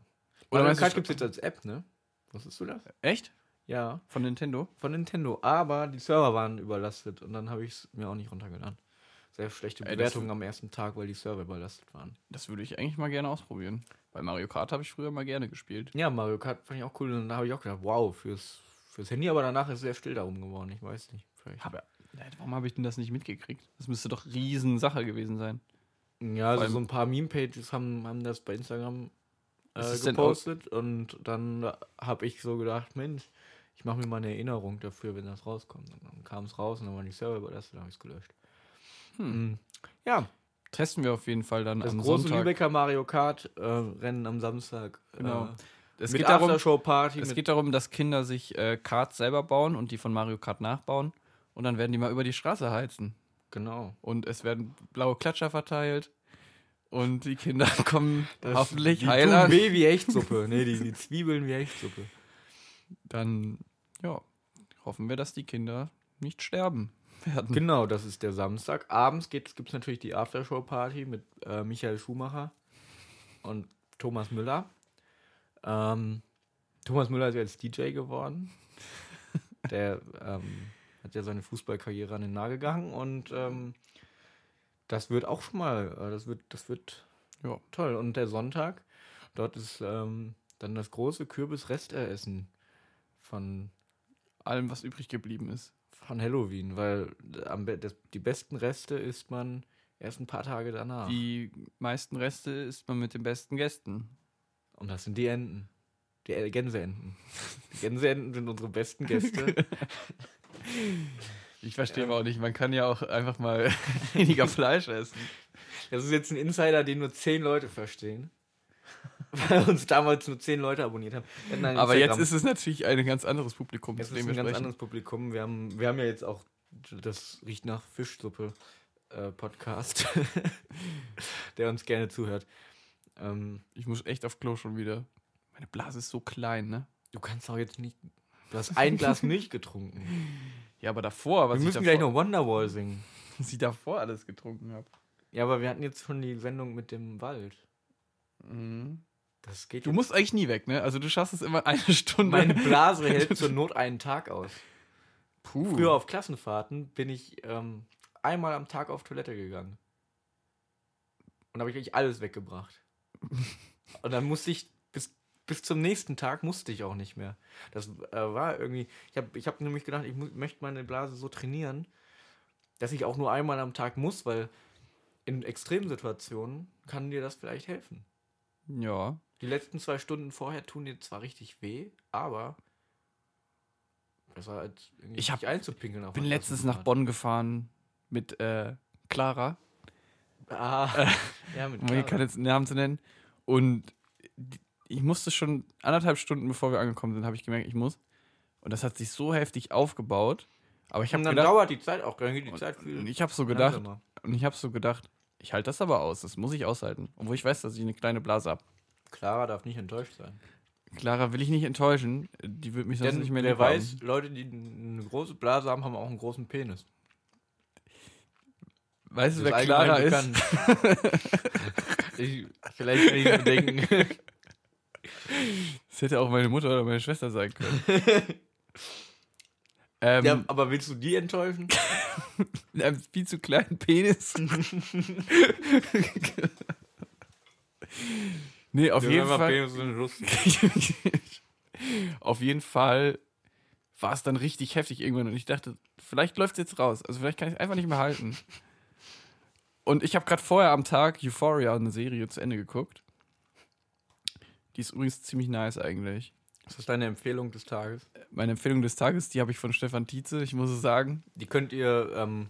Oder Mario Kart gibt es jetzt als App, ne? Wusstest du das? Echt? Ja, Von Nintendo? von Nintendo. Aber die Server waren überlastet und dann habe ich es mir auch nicht runtergeladen. Sehr schlechte das- Bewertungen am ersten Tag, weil die Server überlastet waren. Das würde ich eigentlich mal gerne ausprobieren. Bei Mario Kart habe ich früher mal gerne gespielt. Ja, Mario Kart fand ich auch cool. Und da habe ich auch gedacht, wow, fürs, fürs Handy, aber danach ist es sehr still darum geworden. Ich weiß nicht. Vielleicht. Aber warum habe ich denn das nicht mitgekriegt? Das müsste doch riesen Sache gewesen sein. Ja, also so ein paar Meme-Pages haben, haben das bei Instagram äh, gepostet und dann habe ich so gedacht, Mensch, ich mache mir mal eine Erinnerung dafür, wenn das rauskommt. Und dann kam es raus und dann waren die Server überlastet, dann habe ich es gelöscht. Hm. Mhm. Ja, Testen wir auf jeden Fall dann das am große Sonntag. Lübecker Mario Kart äh, Rennen am Samstag. Genau. Äh, Es mit geht darum, Aftershow-Party. es geht darum, dass Kinder sich äh, Karts selber bauen und die von Mario Kart nachbauen. Und dann werden die mal über die Straße heizen. Genau. Und es werden blaue Klatscher verteilt. Und die Kinder kommen hoffentlich die heil an. weh wie Echtsuppe. nee, die, die Zwiebeln wie Echtsuppe. Dann, ja, hoffen wir, dass die Kinder nicht sterben werden. Genau, das ist der Samstag. Abends gibt es natürlich die Aftershow-Party mit äh, Michael Schumacher und Thomas Müller. Ähm, Thomas Müller ist jetzt DJ geworden. Der ähm, hat ja seine Fußballkarriere an den Nagel gegangen und ähm, das wird auch schon mal, äh, das wird, das wird Ja. toll. Und der Sonntag, dort ist ähm, dann das große Kürbis-Resteressen von Allem, was übrig geblieben ist. Von Halloween, weil am, be- das, die besten Reste isst man erst ein paar Tage danach. Die meisten Reste isst man mit den besten Gästen. Und das sind die Enten. Die äh, Gänseenten. Die Gänseenten sind unsere besten Gäste. Ich verstehe aber auch nicht, man kann ja auch einfach mal weniger Fleisch essen. Das ist jetzt ein Insider, den nur zehn Leute verstehen. Weil uns damals nur zehn Leute abonniert haben. Aber jetzt ist es natürlich ein ganz anderes Publikum, Jetzt ist ein ganz sprechen. anderes Publikum. Wir haben, wir haben ja jetzt auch das riecht nach Fischsuppe äh, Podcast, der uns gerne zuhört. Ähm, Ich muss echt auf Klo schon wieder. Meine Blase ist so klein, ne? du kannst auch jetzt nicht. Du hast ein Glas Milch getrunken. Ja, aber davor, was Wir müssen davor, gleich noch Wonderwall singen. was ich davor alles getrunken habe. Ja, aber wir hatten jetzt schon die Sendung mit dem Wald. Mhm. Das geht Du jetzt- musst eigentlich nie weg, ne? Also du schaffst es immer eine Stunde. Meine Blase hält zur Not einen Tag aus. Puh. Früher auf Klassenfahrten bin ich ähm, einmal am Tag auf Toilette gegangen. Und habe ich eigentlich alles weggebracht. Und dann musste ich bis, bis zum nächsten Tag musste ich auch nicht mehr. Das äh, war irgendwie. Ich habe ich hab nämlich gedacht, ich möchte meine Blase so trainieren, dass ich auch nur einmal am Tag muss, weil in Extremsituationen kann dir das vielleicht helfen. Ja. Die letzten zwei Stunden vorher tun dir zwar richtig weh, aber besser als irgendwie Ich hab- nicht einzupinkeln. auf bin letztens nach. Bonn gefahren mit äh, Clara, Ah, ja, mit um hier Clara. keine Namen zu nennen. Und ich musste schon anderthalb Stunden, bevor wir angekommen sind, habe ich gemerkt, ich muss. Und das hat sich so heftig aufgebaut. Aber ich habe Und dann gedacht, dauert die Zeit auch, dann geht die Zeit viel und ich habe so gedacht, und ich habe so gedacht, ich halte das aber aus, das muss ich aushalten. Obwohl ich weiß, dass ich eine kleine Blase habe. Clara darf nicht enttäuscht sein. Clara will ich nicht enttäuschen, die wird mich sonst Denn nicht mehr wer lieb haben. weiß, Leute, die eine große Blase haben, haben auch einen großen Penis. Weißt du, wer Clara ist? ich, vielleicht kann ich es bedenken. Das hätte auch meine Mutter oder meine Schwester sein können. ähm, ja, aber willst du die enttäuschen? mit einem viel zu kleinen Penis. Nee, auf Ja, jeden Fall. Auf jeden Fall war es dann richtig heftig irgendwann und ich dachte, vielleicht läuft es jetzt raus. Also vielleicht kann ich es einfach nicht mehr halten. Und ich habe gerade vorher am Tag Euphoria, eine Serie, zu Ende geguckt. Die ist übrigens ziemlich nice eigentlich. Das ist deine Empfehlung des Tages. Meine Empfehlung des Tages, die habe ich von Stefan Tietze, ich muss es sagen, Die könnt ihr, ähm,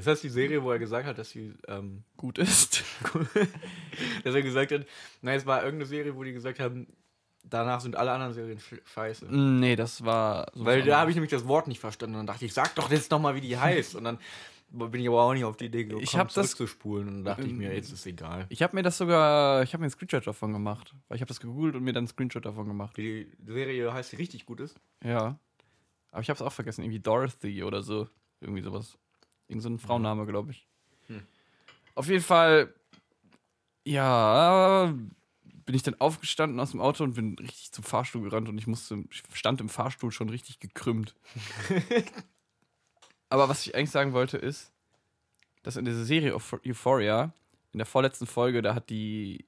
ist das die Serie, wo er gesagt hat, dass sie, ähm, gut ist. dass er gesagt hat, nein, es war irgendeine Serie, wo die gesagt haben, danach sind alle anderen Serien sch- scheiße. nee, das war so Weil da habe ich nämlich das Wort nicht verstanden und dann dachte ich, sag doch jetzt nochmal, wie die heißt. Und dann bin ich aber auch nicht auf die Idee gekommen, Ich das- zurückzuspulen. Und dann dachte ich mir, Ähm, jetzt ist egal. Ich habe mir das sogar, ich habe mir einen Screenshot davon gemacht. Weil ich habe das gegoogelt und mir dann einen Screenshot davon gemacht. Die Serie heißt, die richtig gut ist. Ja. Aber ich habe es auch vergessen, irgendwie Dorothy oder so. Irgendwie sowas. Irgend so ein Frauenname, glaube ich. Hm. Auf jeden Fall, ja, bin ich dann aufgestanden aus dem Auto und bin richtig zum Fahrstuhl gerannt und ich musste, ich stand im Fahrstuhl schon richtig gekrümmt. Aber was ich eigentlich sagen wollte ist, dass in dieser Serie Euph- Euphoria, in der vorletzten Folge, da hat die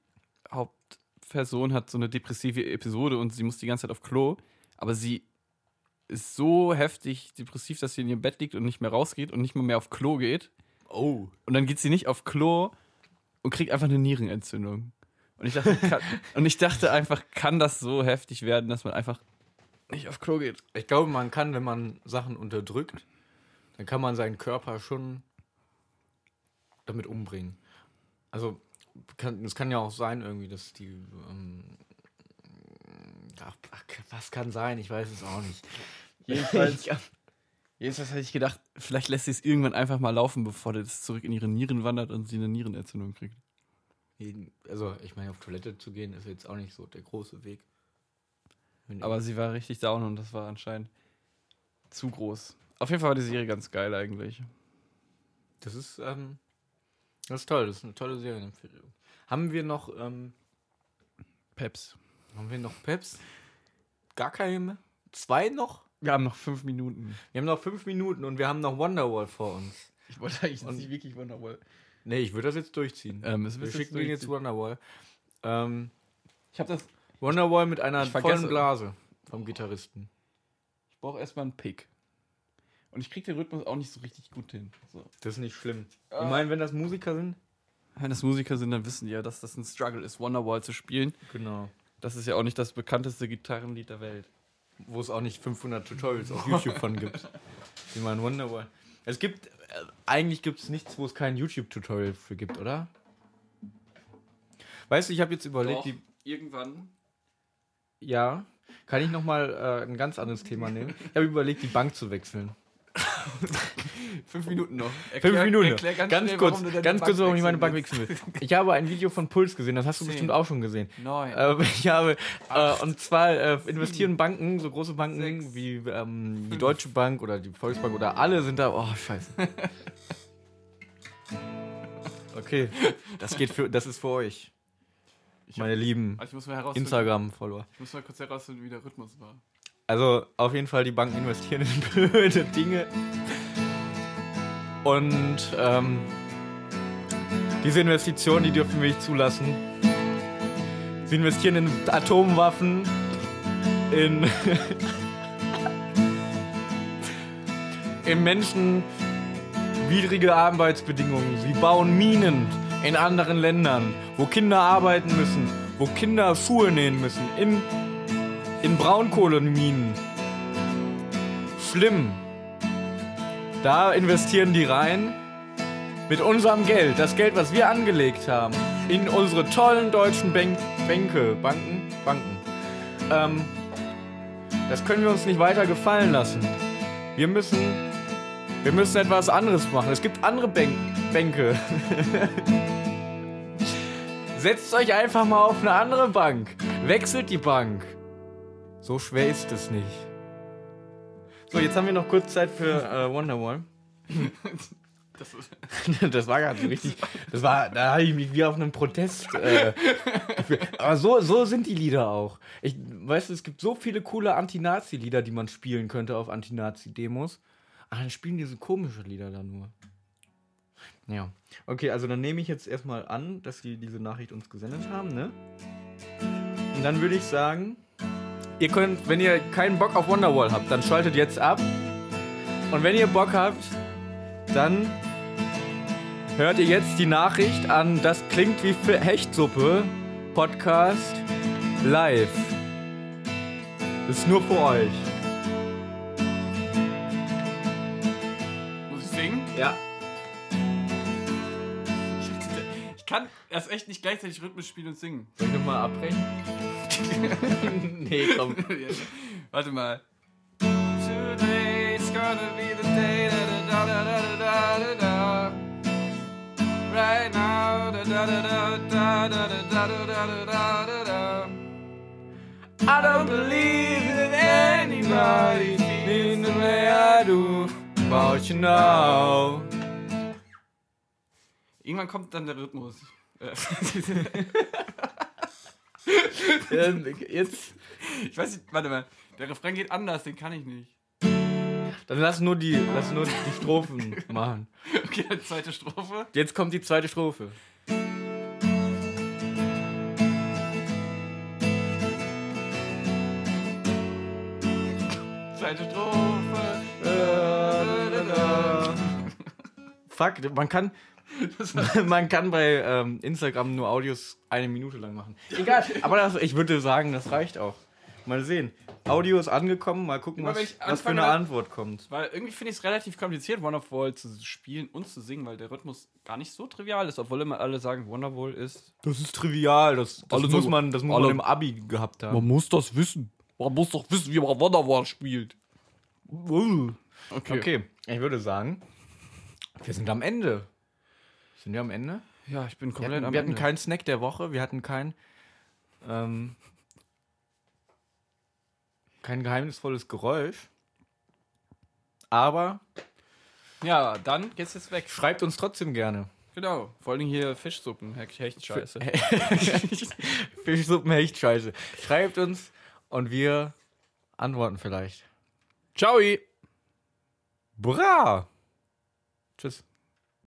Hauptperson hat so eine depressive Episode und sie muss die ganze Zeit auf Klo, aber sie ist so heftig depressiv, dass sie in ihrem Bett liegt und nicht mehr rausgeht und nicht mal mehr auf Klo geht. Oh. Und dann geht sie nicht auf Klo und kriegt einfach eine Nierenentzündung. Und ich dachte, kann, und ich dachte einfach, kann das so heftig werden, dass man einfach nicht auf Klo geht? Ich glaube, man kann, wenn man Sachen unterdrückt, dann kann man seinen Körper schon damit umbringen. Also, kann, es kann ja auch sein, irgendwie, dass die, ähm, Ach, was kann sein? Ich weiß es auch nicht. Jedenfalls, jedenfalls hätte ich gedacht, vielleicht lässt sie es irgendwann einfach mal laufen, bevor das zurück in ihre Nieren wandert und sie eine Nierenentzündung kriegt. Also, ich meine, auf Toilette zu gehen ist jetzt auch nicht so der große Weg. Aber sie war richtig down und das war anscheinend zu groß. Auf jeden Fall war die Serie ganz geil eigentlich. Das ist, ähm, das ist toll, das ist eine tolle Serienempfehlung. Haben wir noch, ähm, Peps. Haben wir noch Peps? Gar keine? Zwei noch? Wir haben noch fünf Minuten. Wir haben noch fünf Minuten und wir haben noch Wonderwall vor uns. Ich wollte eigentlich Und- nicht wirklich Wonderwall. Nee, ich würde das jetzt durchziehen. Ähm, wir schicken den jetzt Wonderwall. Ähm, Ich habe das. Wonderwall mit einer vollen Blase vom Gitarristen. Ich brauche erstmal einen Pick. Und ich krieg den Rhythmus auch nicht so richtig gut hin. So. Das ist nicht schlimm. Ah. Ich meine, wenn das Musiker sind? Wenn das Musiker sind, dann wissen die ja, dass das ein Struggle ist, Wonderwall zu spielen. Genau. Das ist ja auch nicht das bekannteste Gitarrenlied der Welt. Wo es auch nicht 500 Tutorials auf YouTube von gibt. Wie man Wonderwall. Es gibt, äh, eigentlich gibt es nichts, wo es kein YouTube-Tutorial für gibt, oder? Weißt du, ich habe jetzt überlegt, die, irgendwann. ja, kann ich nochmal äh, ein ganz anderes Thema nehmen? Ich habe überlegt, die Bank zu wechseln. Fünf Minuten noch. Fünf Minuten. Erklär ganz, ganz schnell, kurz, warum ganz kurz, warum ich meine Bank wechseln will. Ich habe ein Video von Puls gesehen, das hast du Zehn. bestimmt auch schon gesehen. Neun. Äh, ich habe, äh, und zwar äh, investieren Banken, so große Banken Sechs. wie ähm, die. Deutsche Bank oder die Volksbank oder alle sind da. Oh, scheiße. Okay, das geht für, das ist für euch, Ich meine lieben Also. Instagram-Follower. Ich muss mal kurz herausfinden, wie der Rhythmus war. Also auf jeden Fall, die Banken investieren in blöde Dinge. Und ähm, diese Investitionen, die dürfen wir nicht zulassen. Sie investieren in Atomwaffen, in, in menschenwidrige Arbeitsbedingungen. Sie bauen Minen in anderen Ländern, wo Kinder arbeiten müssen, wo Kinder Schuhe nähen müssen, in in Braunkohleminen. Schlimm. Da investieren die rein mit unserem Geld, das Geld, was wir angelegt haben, in unsere tollen deutschen Bänke, Banken, Banken. Ähm, das können wir uns nicht weiter gefallen lassen. Wir müssen, wir müssen etwas anderes machen. Es gibt andere Bank Bänke. Setzt euch einfach mal auf eine andere Bank. Wechselt die Bank. So schwer ist es nicht. So, jetzt haben wir noch kurz Zeit für äh, Wonderwall. Das das war gerade so richtig. Das war, da habe ich mich wie auf einem Protest. Äh, aber so, so sind die Lieder auch. Ich weißt du, es gibt so viele coole Anti-Nazi-Lieder, die man spielen könnte auf Anti-Nazi-Demos. Aber dann spielen diese komische Lieder da nur. Ja. Okay, also dann nehme ich jetzt erstmal an, dass die diese Nachricht uns gesendet haben, ne? Und dann würde ich sagen, ihr könnt, wenn ihr keinen Bock auf Wonderwall habt, dann schaltet jetzt ab. Und wenn ihr Bock habt, dann hört ihr jetzt die Nachricht an, das klingt wie für Hechtsuppe Podcast live. Das ist nur für euch. muss ich singen? Ja. Erst echt nicht gleichzeitig Rhythmus spielen und singen. Soll ich nochmal abbrechen? nee, komm. Warte mal. Today's gonna be the day da da da da da da da. Right now da da da da da da da da da da da da. I don't believe in anybody in the way I do. But you know. Irgendwann kommt dann der Rhythmus. Äh, Ähm, Jetzt. ich weiß nicht, warte mal. Der Refrain geht anders, den kann ich nicht. Dann lass nur die, lass nur die Strophen machen. Okay, die zweite Strophe. Jetzt kommt die zweite Strophe. Zweite Strophe. Fuck, man kann, man kann bei ähm, Instagram nur Audios eine Minute lang machen. Egal, aber das, ich würde sagen, das reicht auch. Mal sehen. Audio ist angekommen, mal gucken, was, was für eine Antwort kommt. Weil irgendwie finde ich es relativ kompliziert, Wonderwall zu spielen und zu singen, weil der Rhythmus gar nicht so trivial ist, obwohl immer alle sagen, Wonderwall ist. Das ist trivial, das, das muss, so- man, das muss alle- man im Abi gehabt haben. muss das wissen. Man muss doch wissen, wie man Wonderwall spielt. Okay. Okay, ich würde sagen, wir sind am Ende. Sind wir am Ende? Ja, ich bin Wir komplett hatten, am wir hatten Ende. keinen Snack der Woche, wir hatten kein, ähm, kein geheimnisvolles Geräusch. Aber Ja, dann geht's jetzt weg. schreibt uns trotzdem gerne. Genau. Vor allem hier Fischsuppen, Hecht- Hechtscheiße. Fischsuppen echt scheiße. Schreibt uns und wir antworten vielleicht. Ciao! Bra! Tschüss.